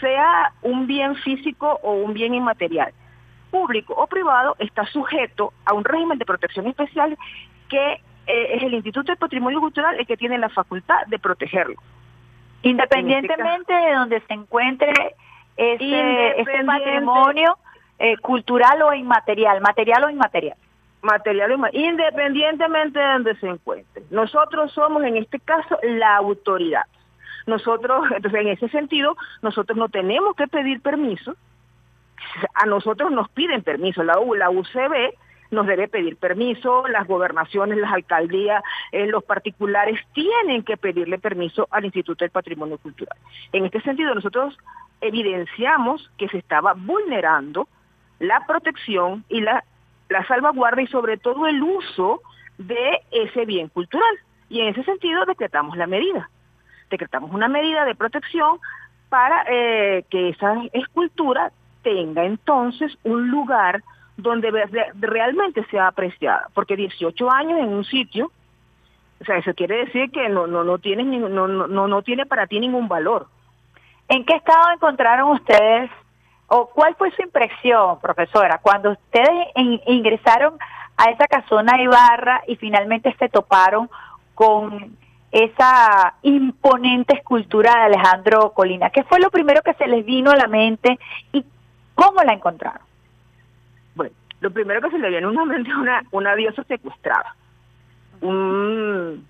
sea un bien físico o un bien inmaterial, público o privado está sujeto a un régimen de protección especial que eh, es el Instituto de Patrimonio Cultural el que tiene la facultad de protegerlo. Independientemente de donde se encuentre ese, ese patrimonio eh, cultural o inmaterial, material o inmaterial. Material y ma- independientemente de donde se encuentre. Nosotros somos en este caso la autoridad. Nosotros, entonces en ese sentido, nosotros no tenemos que pedir permiso. A nosotros nos piden permiso. La, U- la UCB nos debe pedir permiso, las gobernaciones, las alcaldías, eh, los particulares tienen que pedirle permiso al Instituto del Patrimonio Cultural. En este sentido, nosotros evidenciamos que se estaba vulnerando la protección y la, la salvaguarda y sobre todo el uso de ese bien cultural. Y en ese sentido decretamos la medida. Decretamos una medida de protección para eh, que esa escultura tenga entonces un lugar donde realmente sea apreciada, porque 18 años en un sitio, O sea, eso quiere decir que no no no tienes no, no, no tiene para ti ningún valor. ¿En qué estado encontraron ustedes o cuál fue su impresión, profesora, cuando ustedes ingresaron a esa casona Ibarra y finalmente se toparon con esa imponente escultura de Alejandro Colina? ¿Qué fue lo primero que se les vino a la mente y cómo la encontraron? Bueno, lo primero que se le vino a la mente es una, una diosa secuestrada. Un,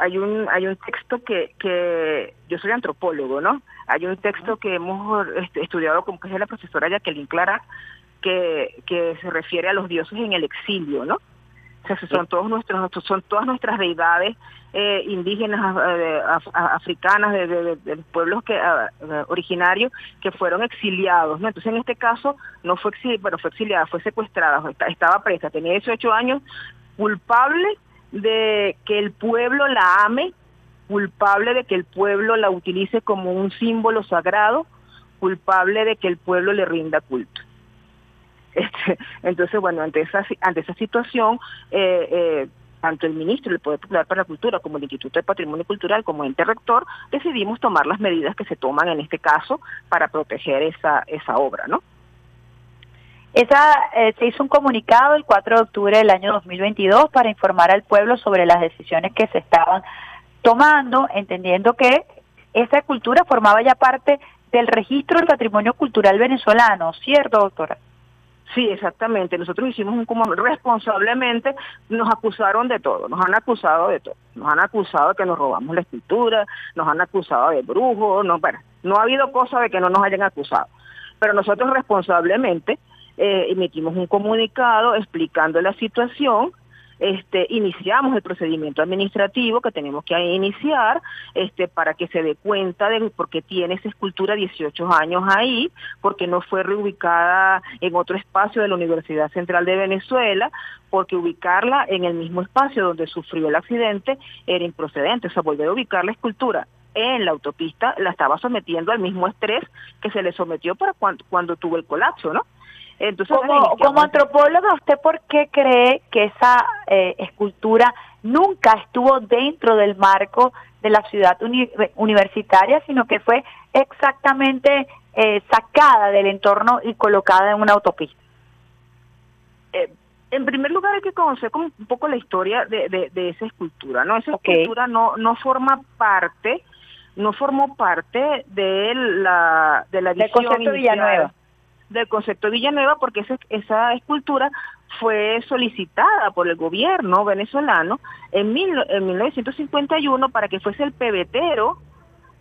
hay un hay un texto que, que yo soy antropólogo, ¿no? Hay un texto que hemos este, estudiado como que es de la profesora Jacqueline Clara que, que se refiere a los dioses en el exilio, ¿no? O sea, son todos nuestros son todas nuestras deidades eh, indígenas eh, africanas de, de, los pueblos que originarios que fueron exiliados, ¿no? Entonces en este caso no fue exiliada, bueno, fue exiliada, fue secuestrada, estaba presa, tenía 18 años, culpable de que el pueblo la ame, culpable de que el pueblo la utilice como un símbolo sagrado, culpable de que el pueblo le rinda culto. Este, entonces, bueno, ante esa, ante esa situación, eh, eh, tanto el ministro del Poder Popular para la Cultura como el Instituto de Patrimonio Cultural como ente rector, decidimos tomar las medidas que se toman en este caso para proteger esa, esa obra, ¿no? Esa, eh, se hizo un comunicado el 4 de octubre del año 2022 para informar al pueblo sobre las decisiones que se estaban tomando, entendiendo que esa cultura formaba ya parte del registro del patrimonio cultural venezolano, ¿cierto, doctora? Sí, exactamente. Nosotros hicimos un como responsablemente, nos acusaron de todo, nos han acusado de todo. Nos han acusado de que nos robamos la escritura, nos han acusado de brujos, no, bueno, no ha habido cosa de que no nos hayan acusado. Pero nosotros responsablemente eh, emitimos un comunicado explicando la situación este, iniciamos el procedimiento administrativo que tenemos que iniciar este, para que se dé cuenta de por qué tiene esa escultura 18 años ahí, porque no fue reubicada en otro espacio de la Universidad Central de Venezuela, porque ubicarla en el mismo espacio donde sufrió el accidente era improcedente, o sea, volver a ubicar la escultura en la autopista la estaba sometiendo al mismo estrés que se le sometió para cuando, cuando tuvo el colapso, ¿no? Entonces, como, como antropóloga, ¿usted por qué cree que esa eh, escultura nunca estuvo dentro del marco de la ciudad universitaria, sino que fue exactamente eh, sacada del entorno y colocada en una autopista? Eh, en primer lugar hay que conocer como un poco la historia de, de, esa escultura, ¿no? Esa escultura no, no forma parte, no formó parte de la de la visión de Villanueva del concepto Villanueva porque esa escultura fue solicitada por el gobierno venezolano en, en 1951 para que fuese el pebetero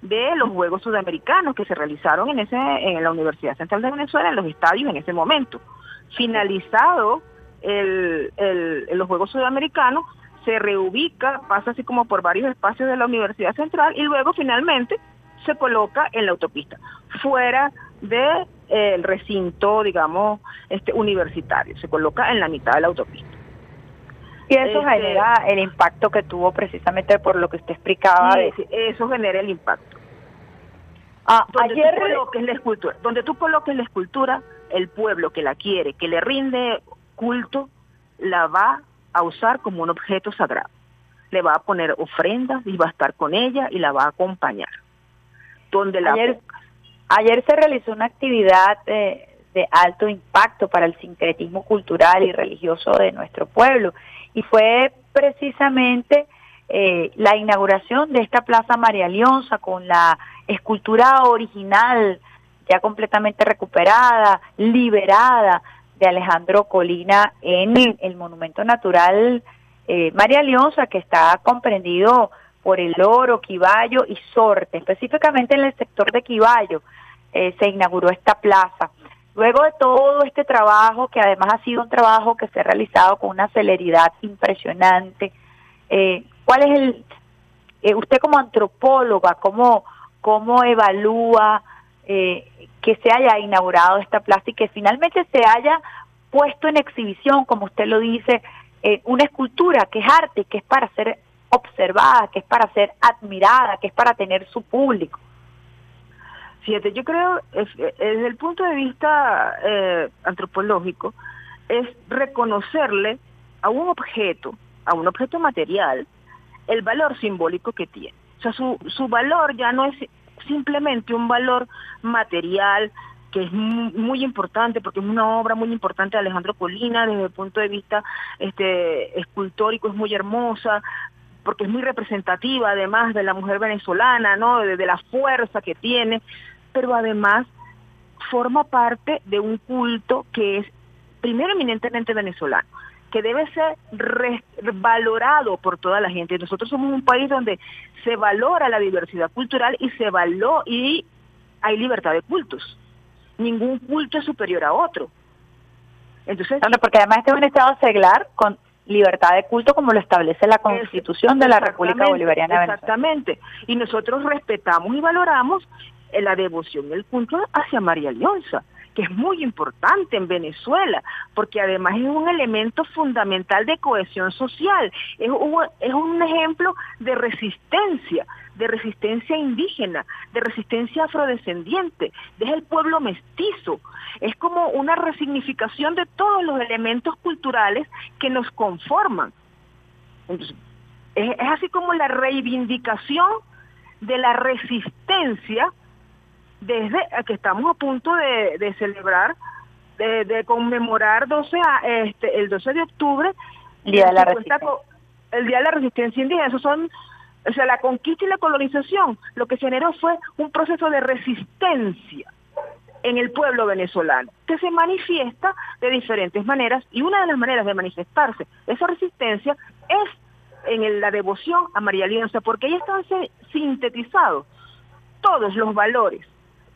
de los Juegos Sudamericanos que se realizaron en ese en la Universidad Central de Venezuela en los estadios en ese momento. Finalizado el, el, los Juegos Sudamericanos, se reubica, pasa así como por varios espacios de la Universidad Central y luego finalmente se coloca en la autopista, fuera de el recinto, digamos, este universitario, se coloca en la mitad de la autopista. Y eso este, genera el impacto que tuvo precisamente por lo que usted explicaba. Eso genera el impacto. Ah, donde tú coloques la escultura, donde tú coloques la escultura, el pueblo que la quiere, que le rinde culto, la va a usar como un objeto sagrado. Le va a poner ofrendas y va a estar con ella y la va a acompañar. Donde la Ayer se realizó una actividad de, alto impacto para el sincretismo cultural y religioso de nuestro pueblo. Y fue precisamente eh, la inauguración de esta Plaza María Leonza con la escultura original ya completamente recuperada, liberada de Alejandro Colina en el Monumento Natural eh, María Leonza que está comprendido por el Oro, Quiballo y Sorte, específicamente en el sector de Quiballo eh, se inauguró esta plaza. Luego de todo este trabajo, que además ha sido un trabajo que se ha realizado con una celeridad impresionante, eh, ¿cuál es el, eh, usted como antropóloga, cómo, cómo evalúa que se haya inaugurado esta plaza y que finalmente se haya puesto en exhibición, como usted lo dice, una escultura que es arte, que es para ser observada, que es para ser admirada, que es para tener su público? Yo creo, desde el punto de vista eh, antropológico, es reconocerle a un objeto, a un objeto material, el valor simbólico que tiene. O sea, su, su valor ya no es simplemente un valor material, que es muy, muy, importante porque es una obra muy importante de Alejandro Colina desde el punto de vista este escultórico es muy hermosa porque es muy representativa además de la mujer venezolana, ¿no? De, de la fuerza que tiene, pero además forma parte de un culto que es primero eminentemente venezolano que debe ser valorado por toda la gente. Nosotros somos un país donde se valora la diversidad cultural y se való y hay libertad de cultos. Ningún culto es superior a otro. Entonces, porque además este es un estado seglar con libertad de culto como lo establece la Constitución de la República Bolivariana de Venezuela. Exactamente. Y nosotros respetamos y valoramos la devoción el culto hacia María Leonza que es muy importante en Venezuela, porque además es un elemento fundamental de cohesión social, es un, es un ejemplo de resistencia, de resistencia indígena, de resistencia afrodescendiente, es el pueblo mestizo, es como una resignificación de todos los elementos culturales que nos conforman. es así como la reivindicación de la resistencia desde que estamos a punto de, celebrar, de, conmemorar 12 este, el 12 de octubre, el Día de la Resistencia. El Día de la Resistencia Indígena. Eso son, o sea, la conquista y la colonización, lo que generó fue un proceso de resistencia en el pueblo venezolano, que se manifiesta de diferentes maneras y una de las maneras de manifestarse esa resistencia es en la devoción a María Alianza, porque ahí están sintetizados todos los valores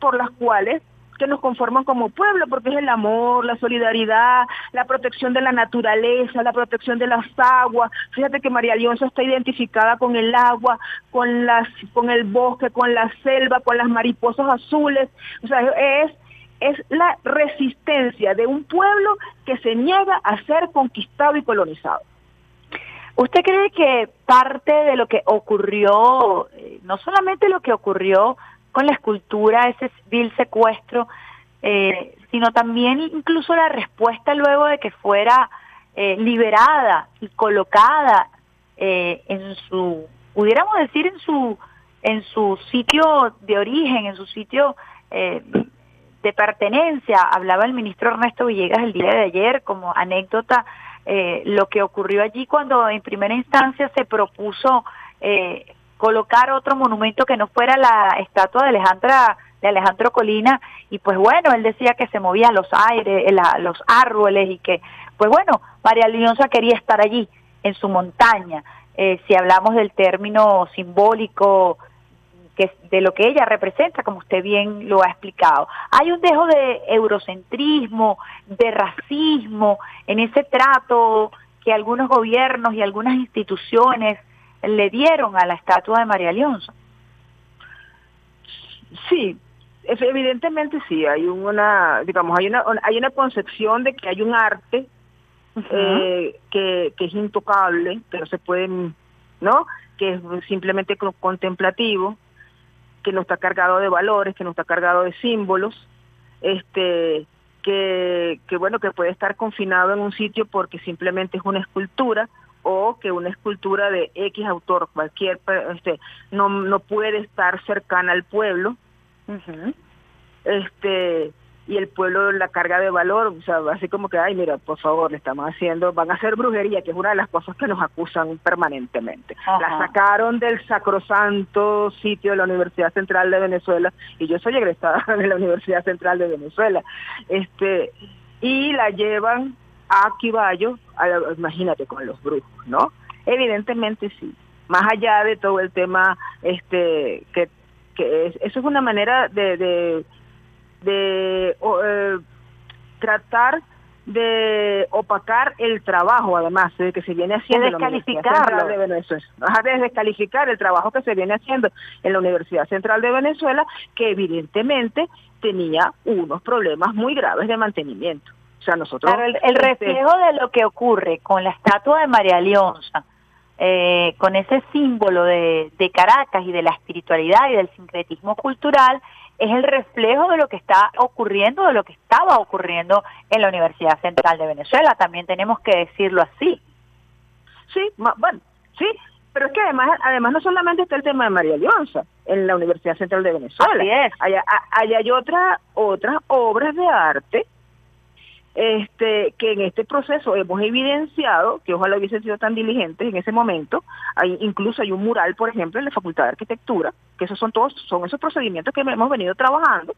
por las cuales que nos conforman como pueblo, porque es el amor, la solidaridad, la protección de la naturaleza, la protección de las aguas. Fíjate que María Leonza está identificada con el agua, con las, con el bosque, con la selva, con las mariposas azules. O sea, es es la resistencia de un pueblo que se niega a ser conquistado y colonizado. ¿Usted cree que parte de lo que ocurrió, eh, no solamente lo que ocurrió con la escultura, ese vil secuestro, eh, sino también incluso la respuesta luego de que fuera eh, liberada y colocada eh, en su, pudiéramos decir en su, en su sitio de origen, en su sitio de pertenencia. Hablaba el ministro Ernesto Villegas el día de ayer como anécdota lo que ocurrió allí cuando en primera instancia se propuso colocar otro monumento que no fuera la estatua de Alejandra de Alejandro Colina y pues bueno, él decía que se movían los aires, los árboles y que pues bueno, María Leonza quería estar allí en su montaña. Eh, si hablamos del término simbólico que de lo que ella representa, como usted bien lo ha explicado. Hay un dejo de eurocentrismo, de racismo en ese trato que algunos gobiernos y algunas instituciones le dieron a la estatua de María Leonza. Sí, evidentemente sí, hay una, digamos, hay una, hay una concepción de que hay un arte eh, que, que es intocable, que no se puede, ¿no? Que es simplemente contemplativo, que no está cargado de valores, que no está cargado de símbolos, este, que, que bueno, que puede estar confinado en un sitio porque simplemente es una escultura, o que una escultura de X autor, cualquier, este, no, no puede estar cercana al pueblo, este, y el pueblo la carga de valor, o sea, así como que, ay, mira, por favor, le estamos haciendo, van a hacer brujería, que es una de las cosas que nos acusan permanentemente. La sacaron del sacrosanto sitio de la Universidad Central de Venezuela, y yo soy egresada de la Universidad Central de Venezuela, este, y la llevan a Quiballo, imagínate con los brujos, ¿no? Evidentemente sí. Más allá de todo el tema, este, que, que es, eso es una manera de, de, de eh, tratar de opacar el trabajo, además, de que se viene haciendo de descalificarlo. de Venezuela. de descalificar el trabajo que se viene haciendo en la Universidad Central de Venezuela, que evidentemente tenía unos problemas muy graves de mantenimiento nosotros... el, este, reflejo de lo que ocurre con la estatua de María Leonza, eh, con ese símbolo de, Caracas y de la espiritualidad y del sincretismo cultural, es el reflejo de lo que está ocurriendo, de lo que estaba ocurriendo en la Universidad Central de Venezuela. También tenemos que decirlo así. Sí, bueno, sí, Pero es que además, además no solamente está el tema de María Leonza en la Universidad Central de Venezuela. Así es. Hay, hay, hay otra, otras obras de arte este, que en este proceso hemos evidenciado, que ojalá hubiesen sido tan diligentes en ese momento, hay, incluso hay un mural, por ejemplo, en la Facultad de Arquitectura, que esos son todos, son esos procedimientos que hemos venido trabajando,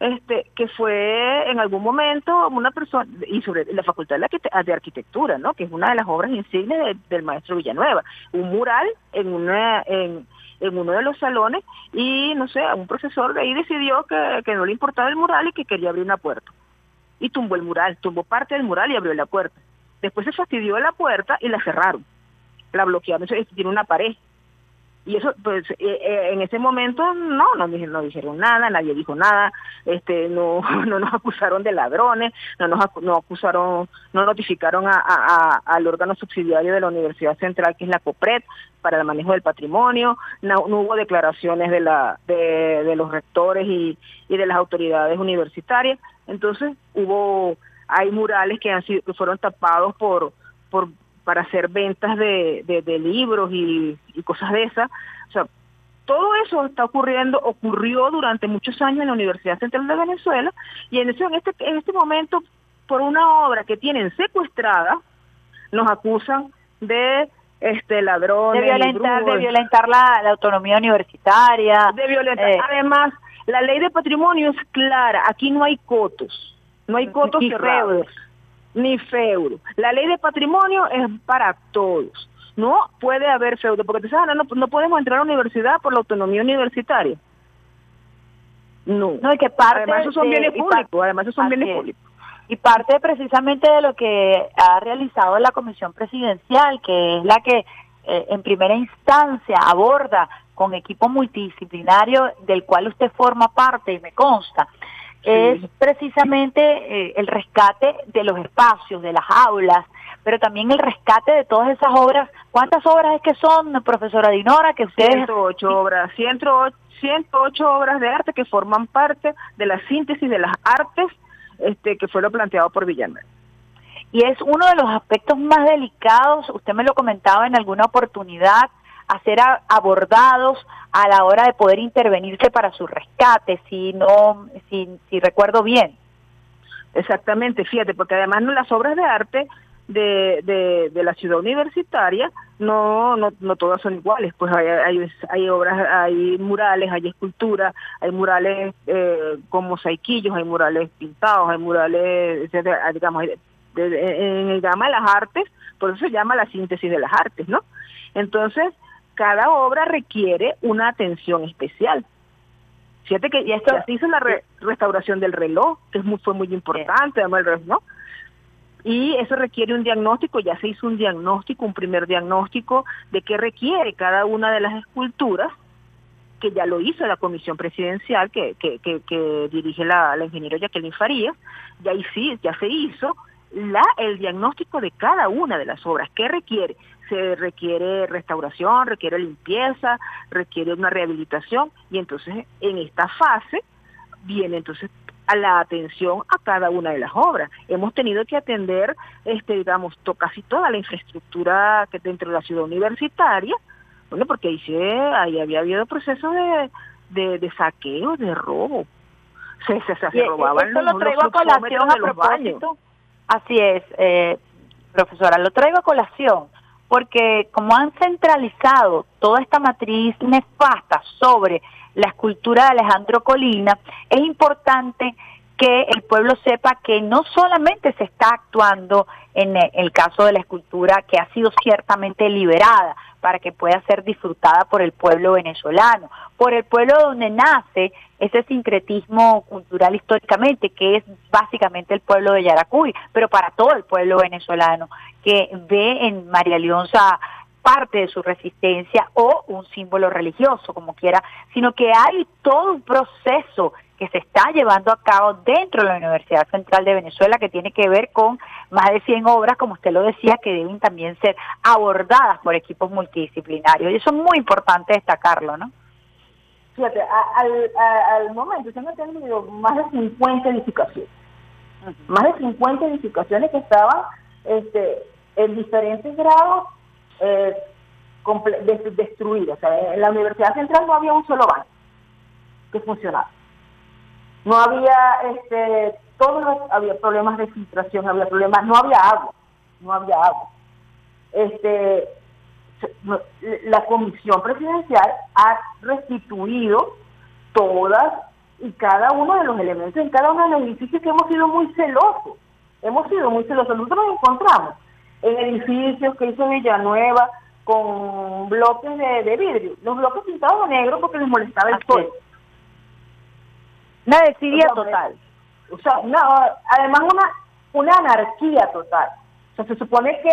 este, que fue en algún momento una persona, y sobre la Facultad de Arquitectura, ¿no? que es una de las obras insignes del maestro Villanueva, un mural en una, en, uno de los salones, y no sé, un profesor de ahí decidió que, que no le importaba el mural y que quería abrir una puerta y tumbó el mural, tumbó parte del mural y abrió la puerta. Después se fastidió la puerta y la cerraron, la bloquearon, tiene una pared. Y eso, pues, eh, eh, en ese momento no, no, dijeron nada, nadie dijo nada, este, no, no nos acusaron de ladrones, no nos no acusaron, no notificaron a, a, al órgano subsidiario de la Universidad Central, que es la COPRED, para el manejo del patrimonio, no, hubo declaraciones de, la, de, de los rectores y, y de las autoridades universitarias, entonces hubo, hay murales que han sido, que fueron tapados por, por para hacer ventas de, de, libros y, cosas de esas. O sea, todo eso está ocurriendo, ocurrió durante muchos años en la Universidad Central de Venezuela y en, en, este, en este momento, por una obra que tienen secuestrada, nos acusan de este ladrones, de violentar, de violentar la, autonomía universitaria, de violentar. Eh. Además, la ley de patrimonio es clara, aquí no hay cotos, no hay cotos cerrados ni feudo. La ley de patrimonio es para todos. No puede haber feudo, porque te sabes, no, no podemos entrar a la universidad por la autonomía universitaria. No. No, y que parte además esos son bienes públicos, además esos son bienes públicos. Y parte precisamente de lo que ha realizado la Comisión Presidencial, que es la que eh, en primera instancia aborda con equipo multidisciplinario del cual usted forma parte y me consta, es precisamente eh, el rescate de los espacios, de las aulas, pero también el rescate de todas esas obras. ¿Cuántas obras es que son, profesora Dinora, que ustedes... 108 obras, 108, 108 obras de arte que forman parte de la síntesis de las artes este, que fue lo planteado por Villanueva. Y es uno de los aspectos más delicados, usted me lo comentaba en alguna oportunidad, a ser abordados a la hora de poder intervenirse para su rescate, si no, si, si recuerdo bien. Exactamente, fíjate, porque además las obras de arte de, de, de la ciudad universitaria no, no, no todas son iguales, pues hay, hay, hay obras, hay murales, hay esculturas, hay murales eh, con mosaiquillos, hay murales pintados, hay murales, digamos, en el gama de las artes, por eso se llama la síntesis de las artes, ¿no? Entonces, cada obra requiere una atención especial. Fíjate que ya se hizo la restauración del reloj, que es muy, fue muy importante, ¿no? Y eso requiere un diagnóstico, ya se hizo un diagnóstico, un primer diagnóstico de qué requiere cada una de las esculturas, que ya lo hizo la comisión presidencial que, que, que, dirige la, la ingeniera Jacqueline Farías, y ahí sí, ya se hizo la, el diagnóstico de cada una de las obras, qué requiere, se requiere restauración, requiere limpieza, requiere una rehabilitación y entonces en esta fase viene entonces a la atención a cada una de las obras. Hemos tenido que atender, este, digamos, casi toda la infraestructura que dentro de la ciudad universitaria, bueno, porque ahí, ahí había habido procesos de, de, de saqueo, de robo. Se, se, se, robaban los, lo traigo a colación a propósito. Así es, eh, profesora, lo traigo a colación porque como han centralizado toda esta matriz nefasta sobre la escultura de Alejandro Colina, es importante que el pueblo sepa que no solamente se está actuando en el caso de la escultura que ha sido ciertamente liberada para que pueda ser disfrutada por el pueblo venezolano, por el pueblo donde nace ese sincretismo cultural históricamente, que es básicamente el pueblo de Yaracuy, pero para todo el pueblo venezolano, que ve en María Leonza parte de su resistencia o un símbolo religioso, como quiera, sino que hay todo un proceso que se está llevando a cabo dentro de la Universidad Central de Venezuela que tiene que ver con más de 100 obras, como usted lo decía, que deben también ser abordadas por equipos multidisciplinarios. Y eso es muy importante destacarlo, ¿no? Fíjate, al, al momento se han atendido más de 50 edificaciones. Más de 50 edificaciones que estaban este, en diferentes grados, eh, comple- des- destruida. O sea, en la Universidad Central no había un solo baño que funcionara. No había, este, todos los- había problemas de filtración, había problemas, no había agua, no había agua. Este, la comisión presidencial ha restituido todas y cada uno de los elementos en cada uno de los edificios que hemos sido muy celosos. Hemos sido muy celosos. Nosotros nos encontramos en edificios que hizo Villanueva con bloques de, de vidrio, los bloques pintados de negro porque les molestaba el sol. Una desidia total. O sea, una- además una, una anarquía total. O sea, se supone que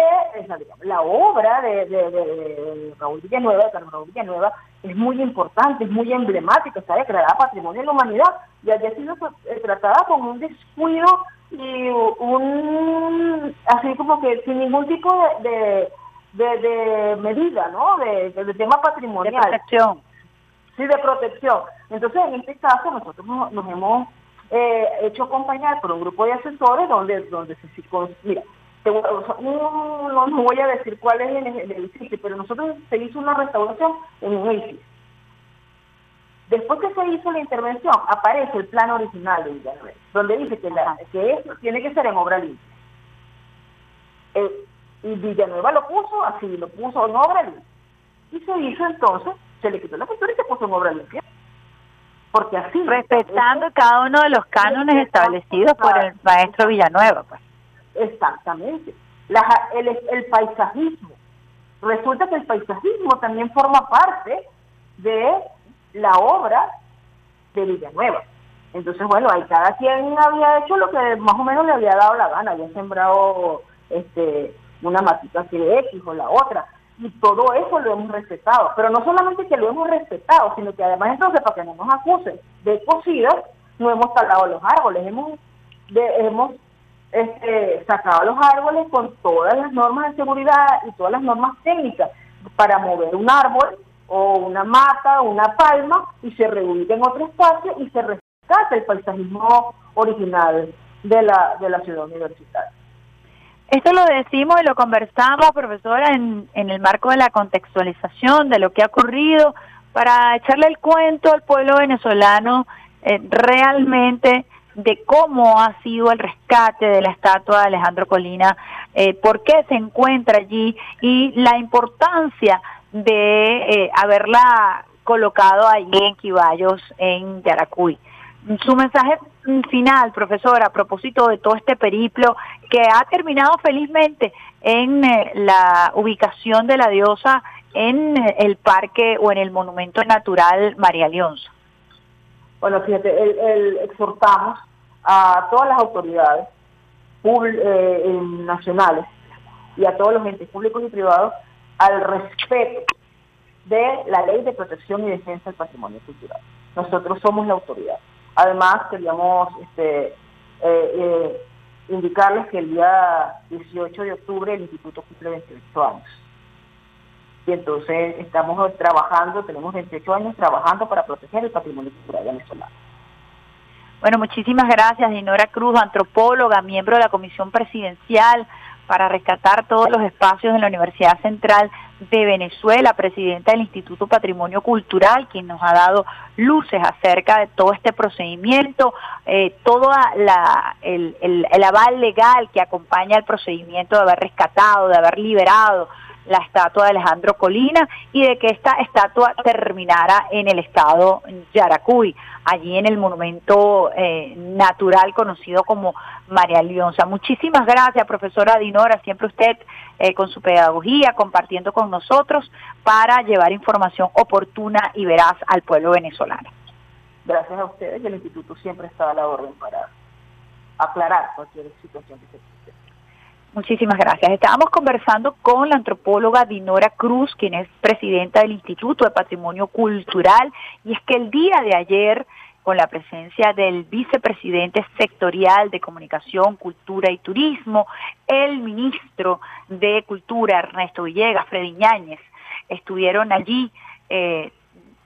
la obra de, de, de, Raúl Villanueva, de Carlos Raúl Villanueva, es muy importante, es muy emblemática, está declarada Patrimonio de la Humanidad y había sido eh, tratada con un descuido y un, así como que sin ningún tipo de, de, de- de medida, ¿no? De, de- de tema patrimonial. De protección. Sí, de protección. Entonces, en este caso, nosotros nos, nos hemos eh, hecho acompañar por un grupo de asesores donde, donde se... Mira, te no, no, no voy a decir cuál es el, el edificio, pero nosotros se hizo una restauración en un edificio. Después que se hizo la intervención, aparece el plan original de Villanueva, donde dice que, la, que esto tiene que ser en obra limpia. Eh, y Villanueva lo puso así, lo puso en obra limpia. Y se hizo entonces, se le quitó la pintura y se puso en obra limpia. Porque así... Respetando cada uno de los cánones establecidos por el maestro Villanueva. Pues. Exactamente. La- el, el paisajismo. Resulta que el paisajismo también forma parte de la obra de Villanueva. Entonces, bueno, ahí cada quien había hecho lo que más o menos le había dado la gana, había sembrado este una matita así de X o la otra, y todo eso lo hemos respetado. Pero no solamente que lo hemos respetado, sino que además entonces, para que no nos acusen de cocidas, no hemos talado los árboles, hemos, de- hemos este, sacado los árboles con todas las normas de seguridad y todas las normas técnicas para mover un árbol o una mata una palma y se reubica en otro espacio y se rescata el paisajismo original de la, de la ciudad universitaria. Esto lo decimos y lo conversamos, profesora, en, en el marco de la contextualización de lo que ha ocurrido, para echarle el cuento al pueblo venezolano eh, realmente de cómo ha sido el rescate de la estatua de Alejandro Colina, eh, por qué se encuentra allí y la importancia de eh, haberla colocado allí en Quibayos, en Yaracuy. Su mensaje final, profesora, a propósito de todo este periplo que ha terminado felizmente en eh, la ubicación de la diosa en eh, el parque o en el monumento natural María Leonza. Bueno, fíjate, el, exhortamos a todas las autoridades eh, nacionales y a todos los entes públicos y privados al respeto de la ley de protección y defensa del patrimonio cultural. Nosotros somos la autoridad. Además, queríamos este, eh, eh, indicarles que el día 18 de octubre el Instituto cumple 28 años. Y entonces estamos trabajando, tenemos 28 años trabajando para proteger el patrimonio cultural venezolano. Bueno, muchísimas gracias, Dinora Cruz, antropóloga, miembro de la Comisión Presidencial para rescatar todos los espacios en la Universidad Central de Venezuela, presidenta del Instituto Patrimonio Cultural, quien nos ha dado luces acerca de todo este procedimiento, eh, todo la, el, el, el aval legal que acompaña el procedimiento de haber rescatado, de haber liberado la estatua de Alejandro Colina y de que esta estatua terminara en el estado Yaracuy, allí en el monumento eh, natural conocido como María Leonza. Muchísimas gracias, profesora Dinora, siempre usted eh, con su pedagogía, compartiendo con nosotros para llevar información oportuna y veraz al pueblo venezolano. Gracias a ustedes y el instituto siempre está a la orden para aclarar cualquier situación que se. Muchísimas gracias. Estábamos conversando con la antropóloga Dinora Cruz, quien es presidenta del Instituto de Patrimonio Cultural, y es que el día de ayer, con la presencia del vicepresidente sectorial de Comunicación, Cultura y Turismo, el ministro de Cultura, Ernesto Villegas, Freddy Ñáñez, estuvieron allí eh,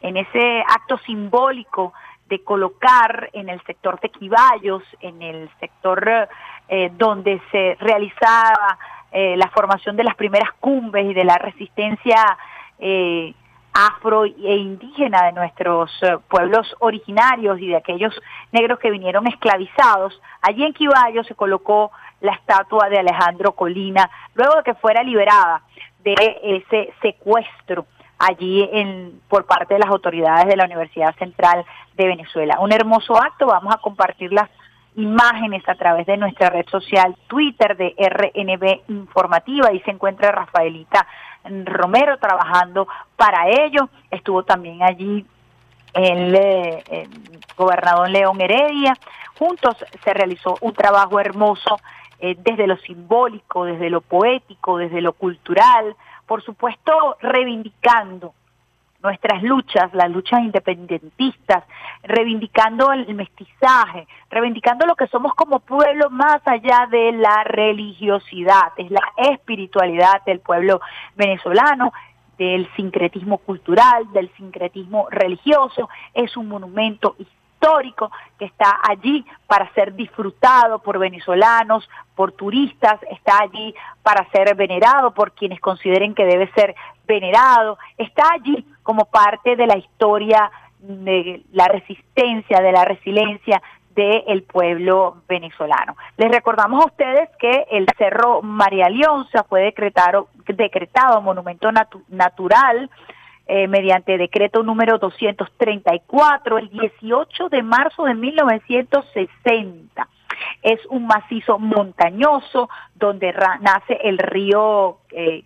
en ese acto simbólico de colocar en el sector de Quibayos, en el sector eh, donde se realizaba eh, la formación de las primeras cumbres y de la resistencia eh, afro e indígena de nuestros eh, pueblos originarios y de aquellos negros que vinieron esclavizados. Allí en Quiballo se colocó la estatua de Alejandro Colina, luego de que fuera liberada de ese secuestro allí en, por parte de las autoridades de la Universidad Central de Venezuela. Un hermoso acto, vamos a compartir las imágenes a través de nuestra red social Twitter de RNB Informativa. y se encuentra Rafaelita Romero trabajando para ello. Estuvo también allí el, el, gobernador León Heredia. Juntos se realizó un trabajo hermoso eh, desde lo simbólico, desde lo poético, desde lo cultural, por supuesto reivindicando nuestras luchas, las luchas independentistas, reivindicando el mestizaje, reivindicando lo que somos como pueblo más allá de la religiosidad, es la espiritualidad del pueblo venezolano, del sincretismo cultural, del sincretismo religioso, es un monumento histórico que está allí para ser disfrutado por venezolanos, por turistas, está allí para ser venerado por quienes consideren que debe ser venerado, está allí como parte de la historia de la resistencia, de la resiliencia del pueblo venezolano. Les recordamos a ustedes que el Cerro María Leonza fue decretado, decretado monumento natural eh, mediante decreto número 234 el 18 de marzo de 1960. Es un macizo montañoso donde nace el río eh,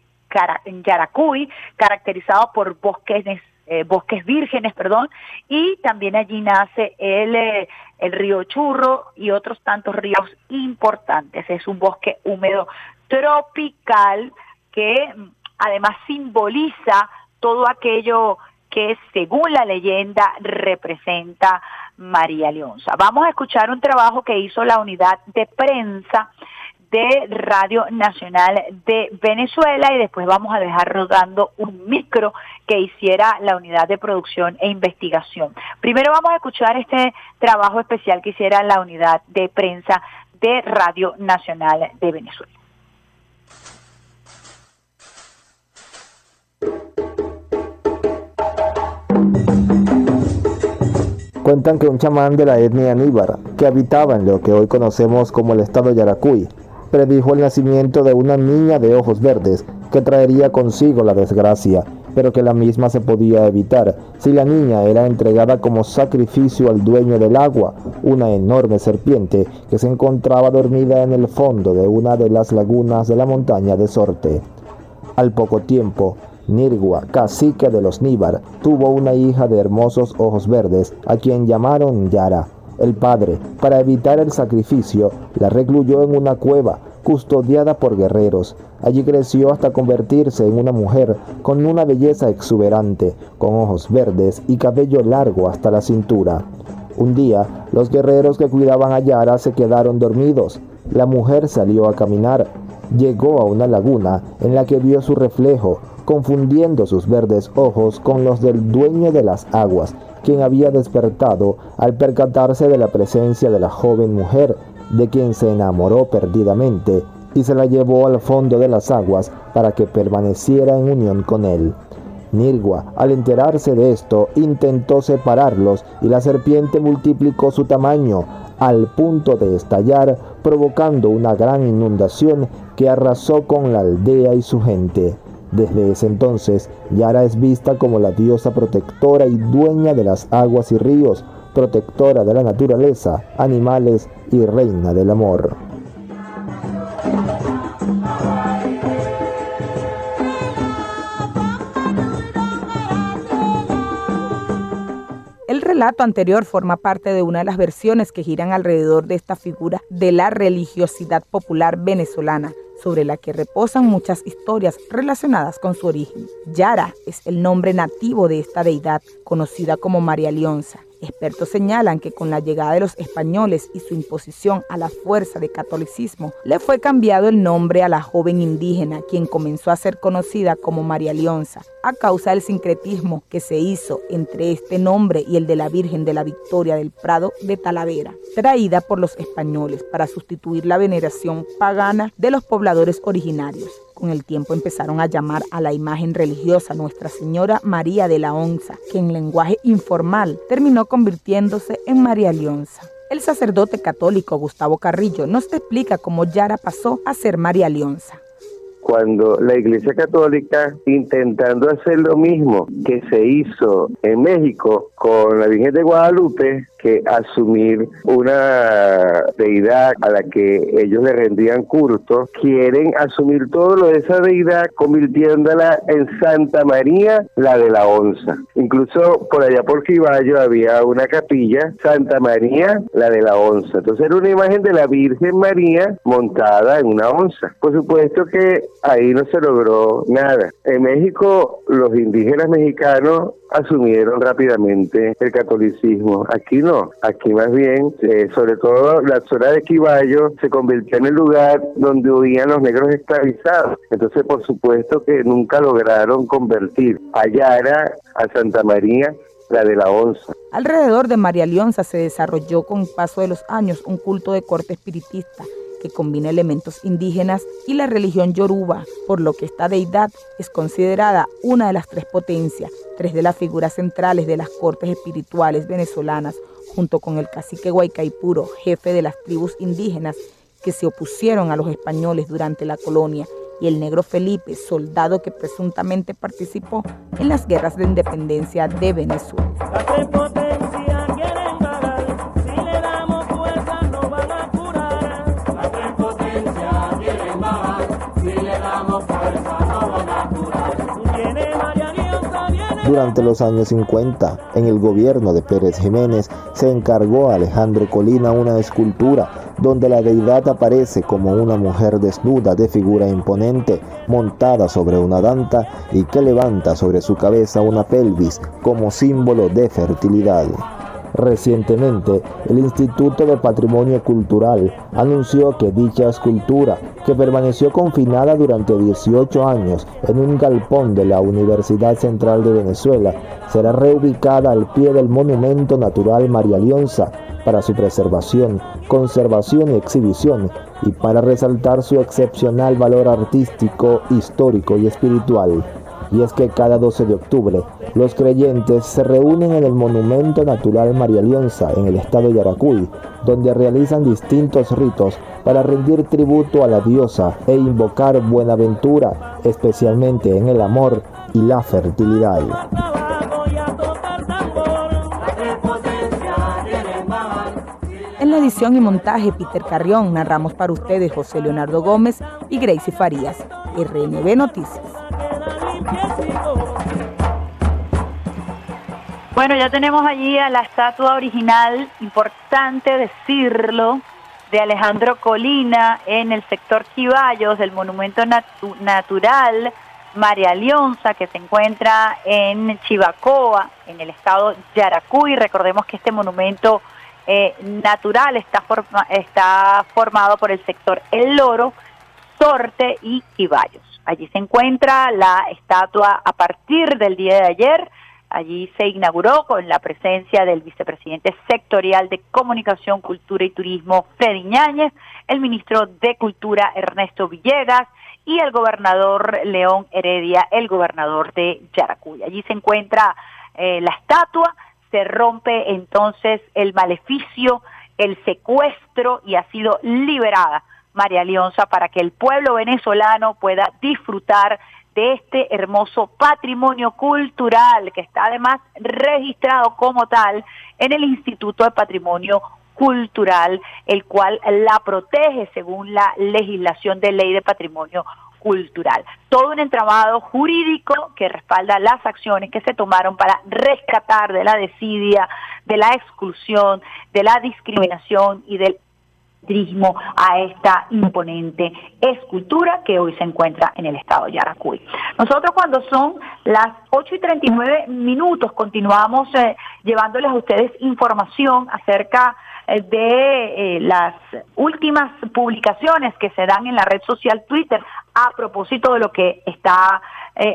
Yaracuy, caracterizado por bosques eh, bosques vírgenes, perdón, y también allí nace el, eh, el río Churro y otros tantos ríos importantes. Es un bosque húmedo tropical que mm, además simboliza todo aquello que según la leyenda representa María Leonza. Vamos a escuchar un trabajo que hizo la unidad de prensa de Radio Nacional de Venezuela y después vamos a dejar rodando un micro que hiciera la unidad de producción e investigación. Primero vamos a escuchar este trabajo especial que hiciera la unidad de prensa de Radio Nacional de Venezuela. Cuentan que un chamán de la etnia Níbar, que habitaba en lo que hoy conocemos como el estado Yaracuy, predijo el nacimiento de una niña de ojos verdes que traería consigo la desgracia, pero que la misma se podía evitar si la niña era entregada como sacrificio al dueño del agua, una enorme serpiente que se encontraba dormida en el fondo de una de las lagunas de la montaña de Sorte. Al poco tiempo, Nirgua, cacique de los Níbar, tuvo una hija de hermosos ojos verdes, a quien llamaron Yara. El padre, para evitar el sacrificio, la recluyó en una cueva, custodiada por guerreros. Allí creció hasta convertirse en una mujer con una belleza exuberante, con ojos verdes y cabello largo hasta la cintura. Un día, los guerreros que cuidaban a Yara se quedaron dormidos. La mujer salió a caminar. Llegó a una laguna en la que vio su reflejo, confundiendo sus verdes ojos con los del dueño de las aguas, quien había despertado al percatarse de la presencia de la joven mujer, de quien se enamoró perdidamente, y se la llevó al fondo de las aguas para que permaneciera en unión con él. Nirgua, al enterarse de esto, intentó separarlos y la serpiente multiplicó su tamaño al punto de estallar, provocando una gran inundación que arrasó con la aldea y su gente. Desde ese entonces, Yara es vista como la diosa protectora y dueña de las aguas y ríos, protectora de la naturaleza, animales y reina del amor. Relato anterior forma parte de una de las versiones que giran alrededor de esta figura de la religiosidad popular venezolana, sobre la que reposan muchas historias relacionadas con su origen. Yara es el nombre nativo de esta deidad, conocida como María Leonza. Expertos señalan que con la llegada de los españoles y su imposición a la fuerza de catolicismo, le fue cambiado el nombre a la joven indígena, quien comenzó a ser conocida como María Leonza, a causa del sincretismo que se hizo entre este nombre y el de la Virgen de la Victoria del Prado de Talavera, traída por los españoles para sustituir la veneración pagana de los pobladores originarios. Con el tiempo empezaron a llamar a la imagen religiosa Nuestra Señora María de la Onza, que en lenguaje informal terminó convirtiéndose en María Leonza. El sacerdote católico Gustavo Carrillo nos explica cómo Yara pasó a ser María Leonza cuando la Iglesia Católica, intentando hacer lo mismo que se hizo en México con la Virgen de Guadalupe, que asumir una deidad a la que ellos le rendían culto, quieren asumir todo lo de esa deidad convirtiéndola en Santa María, la de la onza. Incluso por allá por Quiballo había una capilla, Santa María, la de la onza. Entonces era una imagen de la Virgen María montada en una onza. Por supuesto que ahí no se logró nada. En México los indígenas mexicanos asumieron rápidamente el catolicismo. Aquí no, aquí más bien, eh, sobre todo la zona de Quiballo se convirtió en el lugar donde huían los negros esclavizados. Entonces, por supuesto que nunca lograron convertir a Yara, a Santa María, la de la onza. Alrededor de María Leonza se desarrolló con el paso de los años un culto de corte espiritista que combina elementos indígenas y la religión yoruba, por lo que esta deidad es considerada una de las tres potencias, tres de las figuras centrales de las cortes espirituales venezolanas, junto con el cacique Guaycaipuro, jefe de las tribus indígenas que se opusieron a los españoles durante la colonia, y el negro Felipe, soldado que presuntamente participó en las guerras de independencia de Venezuela. Durante los años 50, en el gobierno de Pérez Jiménez, se encargó a Alejandro Colina una escultura donde la deidad aparece como una mujer desnuda de figura imponente, montada sobre una danta y que levanta sobre su cabeza una pelvis como símbolo de fertilidad. Recientemente, el Instituto de Patrimonio Cultural anunció que dicha escultura, que permaneció confinada durante 18 años en un galpón de la Universidad Central de Venezuela, será reubicada al pie del Monumento Natural María Leonza para su preservación, conservación y exhibición, y para resaltar su excepcional valor artístico, histórico y espiritual y es que cada 12 de octubre los creyentes se reúnen en el Monumento Natural María Leonza en el estado de Yaracuy, donde realizan distintos ritos para rendir tributo a la diosa e invocar buenaventura, especialmente en el amor y la fertilidad. En la edición y montaje Peter Carrión narramos para ustedes José Leonardo Gómez y Gracie Farías, RNB Noticias. Bueno, ya tenemos allí a la estatua original, importante decirlo, de Alejandro Colina en el sector Chivallos del Monumento Natural María Leonza, que se encuentra en Chivacoa, en el estado Yaracuy. Recordemos que este monumento eh, natural está, está formado por el sector El Loro, Sorte y Chivallos. Allí se encuentra la estatua a partir del día de ayer. Allí se inauguró con la presencia del vicepresidente sectorial de Comunicación, Cultura y Turismo, Freddy Ñáñez, el ministro de Cultura, Ernesto Villegas, y el gobernador León Heredia, el gobernador de Yaracuy. Allí se encuentra eh, la estatua, se rompe entonces el maleficio, el secuestro y ha sido liberada María Leonza, para que el pueblo venezolano pueda disfrutar de este hermoso patrimonio cultural que está además registrado como tal en el Instituto de Patrimonio Cultural, el cual la protege según la legislación de ley de patrimonio cultural. Todo un entramado jurídico que respalda las acciones que se tomaron para rescatar de la desidia, de la exclusión, de la discriminación y del a esta imponente escultura que hoy se encuentra en el estado de Yaracuy. Nosotros cuando son las 8 y 39 minutos continuamos eh, llevándoles a ustedes información acerca eh, de eh, las últimas publicaciones que se dan en la red social Twitter a propósito de lo que está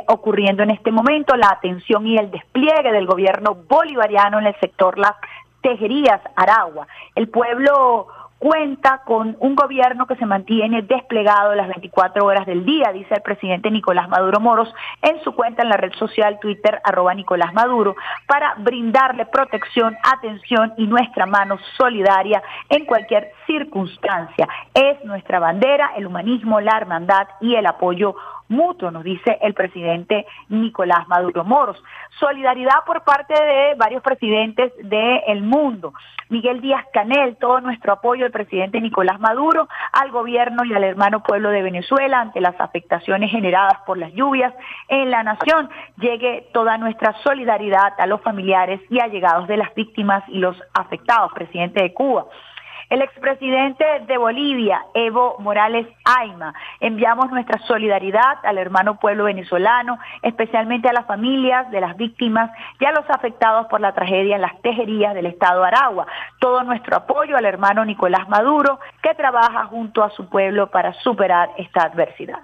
ocurriendo en este momento, la atención y el despliegue del gobierno bolivariano en el sector Las Tejerías, Aragua. El pueblo cuenta con un gobierno que se mantiene desplegado las 24 horas del día, dice el presidente Nicolás Maduro Moros en su cuenta en la red social Twitter arroba Nicolás Maduro, para brindarle protección, atención y nuestra mano solidaria en cualquier circunstancia. Es nuestra bandera, el humanismo, la hermandad y el apoyo mutuo, nos dice el presidente Nicolás Maduro Moros. Solidaridad por parte de varios presidentes del mundo. Miguel Díaz Canel, todo nuestro apoyo al presidente Nicolás Maduro, al gobierno y al hermano pueblo de Venezuela ante las afectaciones generadas por las lluvias en la nación. Llegue toda nuestra solidaridad a los familiares y allegados de las víctimas y los afectados, presidente de Cuba. El expresidente de Bolivia, Evo Morales Aima, enviamos nuestra solidaridad al hermano pueblo venezolano, especialmente a las familias de las víctimas y a los afectados por la tragedia en las tejerías del estado Aragua. Todo nuestro apoyo al hermano Nicolás Maduro, que trabaja junto a su pueblo para superar esta adversidad.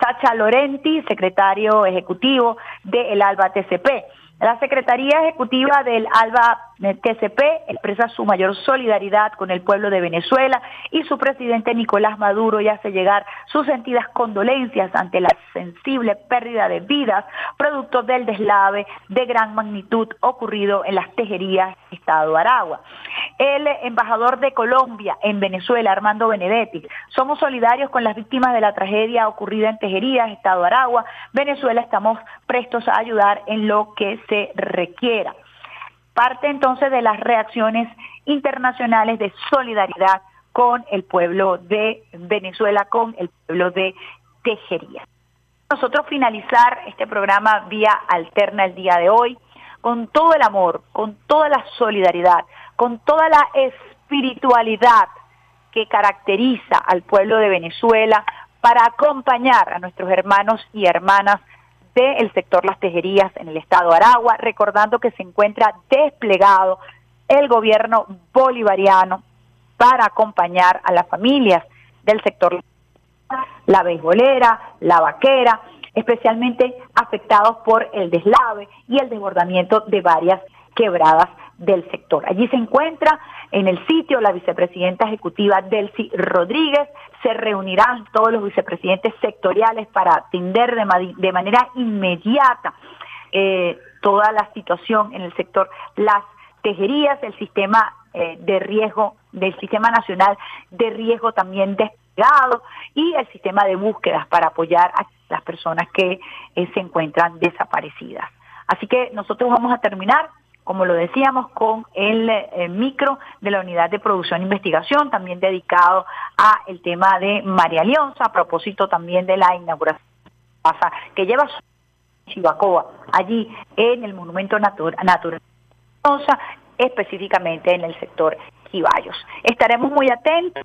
Sacha Lorenti, secretario ejecutivo del ALBA TCP. La Secretaría Ejecutiva del ALBA TCP expresa su mayor solidaridad con el pueblo de Venezuela y su presidente Nicolás Maduro y hace llegar sus sentidas condolencias ante la sensible pérdida de vidas producto del deslave de gran magnitud ocurrido en las tejerías Estado Aragua. El embajador de Colombia en Venezuela, Armando Benedetti, somos solidarios con las víctimas de la tragedia ocurrida en Tejerías, Estado Aragua. Venezuela estamos prestos a ayudar en lo que se requiera. Parte entonces de las reacciones internacionales de solidaridad con el pueblo de Venezuela, con el pueblo de Tejerías. Nosotros finalizar este programa vía alterna el día de hoy con todo el amor, con toda la solidaridad, con toda la espiritualidad que caracteriza al pueblo de Venezuela para acompañar a nuestros hermanos y hermanas del sector Las Tejerías en el estado Aragua, recordando que se encuentra desplegado el gobierno bolivariano para acompañar a las familias del sector la beisbolera, la vaquera, especialmente afectados por el deslave y el desbordamiento de varias quebradas del sector. Allí se encuentra en el sitio la vicepresidenta ejecutiva Delcy Rodríguez. Se reunirán todos los vicepresidentes sectoriales para atender de, manera inmediata eh, toda la situación en el sector las tejerías, el sistema eh, de riesgo del sistema nacional de riesgo también desplegado y el sistema de búsquedas para apoyar a las personas que eh, se encuentran desaparecidas. Así que nosotros vamos a terminar como lo decíamos, con el, eh, micro de la unidad de producción e investigación, también dedicado a el tema de María Leonza, a propósito también de la inauguración que lleva Chivacoa, allí en el Monumento Natural Natural específicamente en el sector Quibayos. Estaremos muy atentos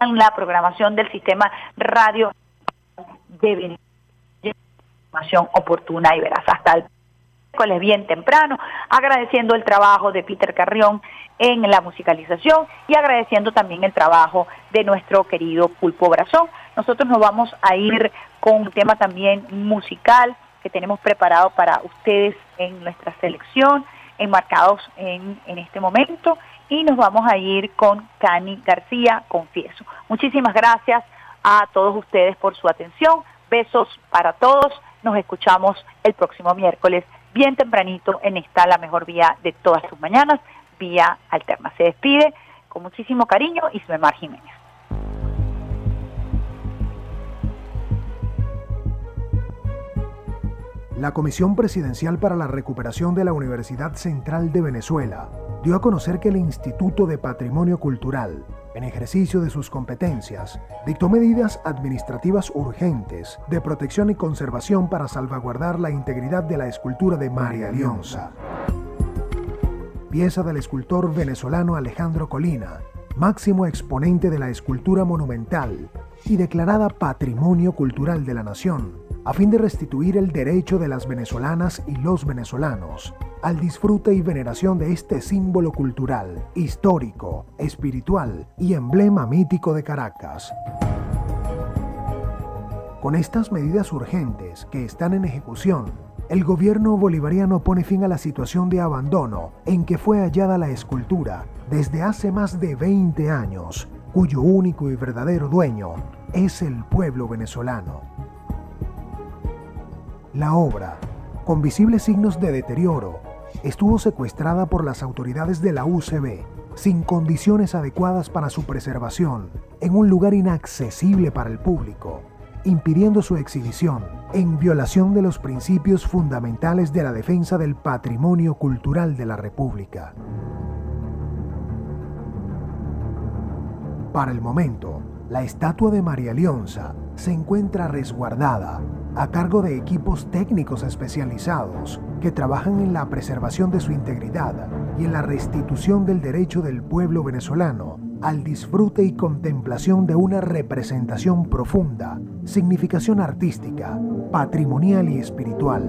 en la programación del sistema radio de información oportuna y veraz. Hasta el bien temprano, agradeciendo el trabajo de Peter Carrión en la musicalización y agradeciendo también el trabajo de nuestro querido Pulpo Brazón. Nosotros nos vamos a ir con un tema también musical que tenemos preparado para ustedes en nuestra selección, enmarcados en, en este momento, y nos vamos a ir con Cani García, confieso. Muchísimas gracias a todos ustedes por su atención. Besos para todos. Nos escuchamos el próximo miércoles bien tempranito en esta la mejor vía de todas sus mañanas, vía alterna. Se despide con muchísimo cariño Ismemar Jiménez. La Comisión Presidencial para la Recuperación de la Universidad Central de Venezuela dio a conocer que el Instituto de Patrimonio Cultural en ejercicio de sus competencias, dictó medidas administrativas urgentes de protección y conservación para salvaguardar la integridad de la escultura de María Leonza. Pieza del escultor venezolano Alejandro Colina, máximo exponente de la escultura monumental y declarada Patrimonio Cultural de la Nación, a fin de restituir el derecho de las venezolanas y los venezolanos al disfrute y veneración de este símbolo cultural, histórico, espiritual y emblema mítico de Caracas. Con estas medidas urgentes que están en ejecución, el gobierno bolivariano pone fin a la situación de abandono en que fue hallada la escultura desde hace más de 20 años, cuyo único y verdadero dueño es el pueblo venezolano. La obra, con visibles signos de deterioro, estuvo secuestrada por las autoridades de la UCB sin condiciones adecuadas para su preservación, en un lugar inaccesible para el público, impidiendo su exhibición, en violación de los principios fundamentales de la defensa del patrimonio cultural de la República. Para el momento, la estatua de María Leonza se encuentra resguardada a cargo de equipos técnicos especializados que trabajan en la preservación de su integridad y en la restitución del derecho del pueblo venezolano al disfrute y contemplación de una representación profunda, significación artística, patrimonial y espiritual.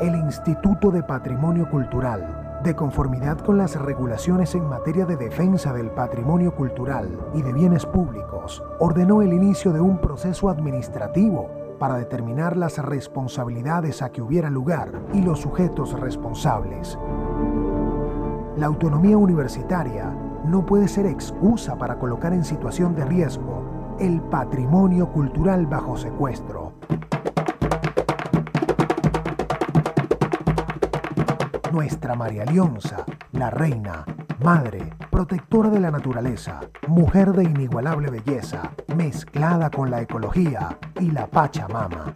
El Instituto de Patrimonio Cultural de conformidad con las regulaciones en materia de defensa del patrimonio cultural y de bienes públicos, ordenó el inicio de un proceso administrativo para determinar las responsabilidades a que hubiera lugar y los sujetos responsables. La autonomía universitaria no puede ser excusa para colocar en situación de riesgo el patrimonio cultural bajo secuestro. Nuestra María Leonza, la reina, madre, protectora de la naturaleza, mujer de inigualable belleza, mezclada con la ecología y la Pachamama.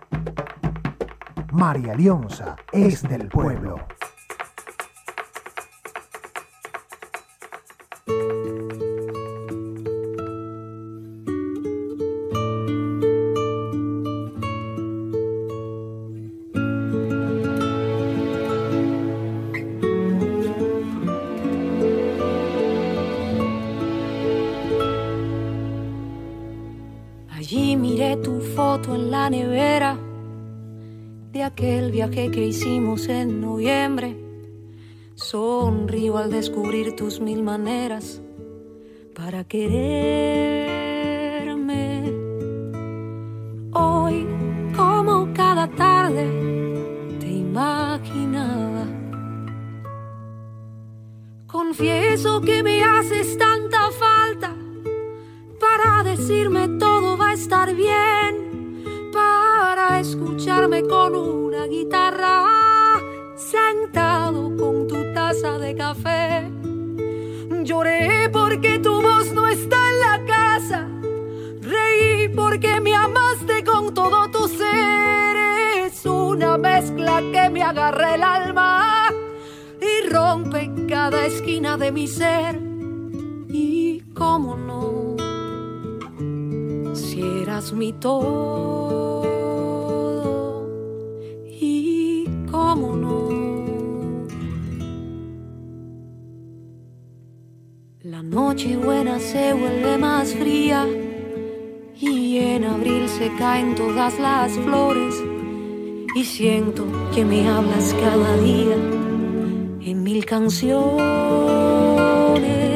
María Leonza es del pueblo. En noviembre. Sonrío al descubrir tus mil maneras para quererme. Hoy, como cada tarde, te imaginaba. Confieso que me haces tanta falta para decirme todo va a estar bien, para escucharme con una guitarra, de café. Lloré porque tu voz no está en la casa, reí porque me amaste con todo tu ser. Es una mezcla que me agarra el alma y rompe cada esquina de mi ser. Y cómo no si eras mi todo y cómo no. La noche buena se vuelve más fría y en abril se caen todas las flores y siento que me hablas cada día en mil canciones.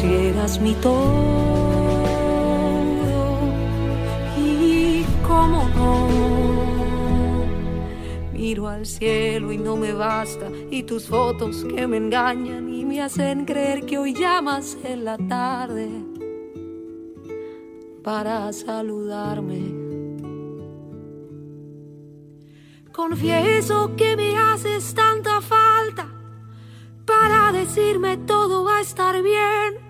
si eras mi todo. Y cómo no. Miro al cielo y no me basta, y tus fotos que me engañan y me hacen creer que hoy llamas en la tarde para saludarme. Confieso que me haces tanta falta para decirme todo va a estar bien,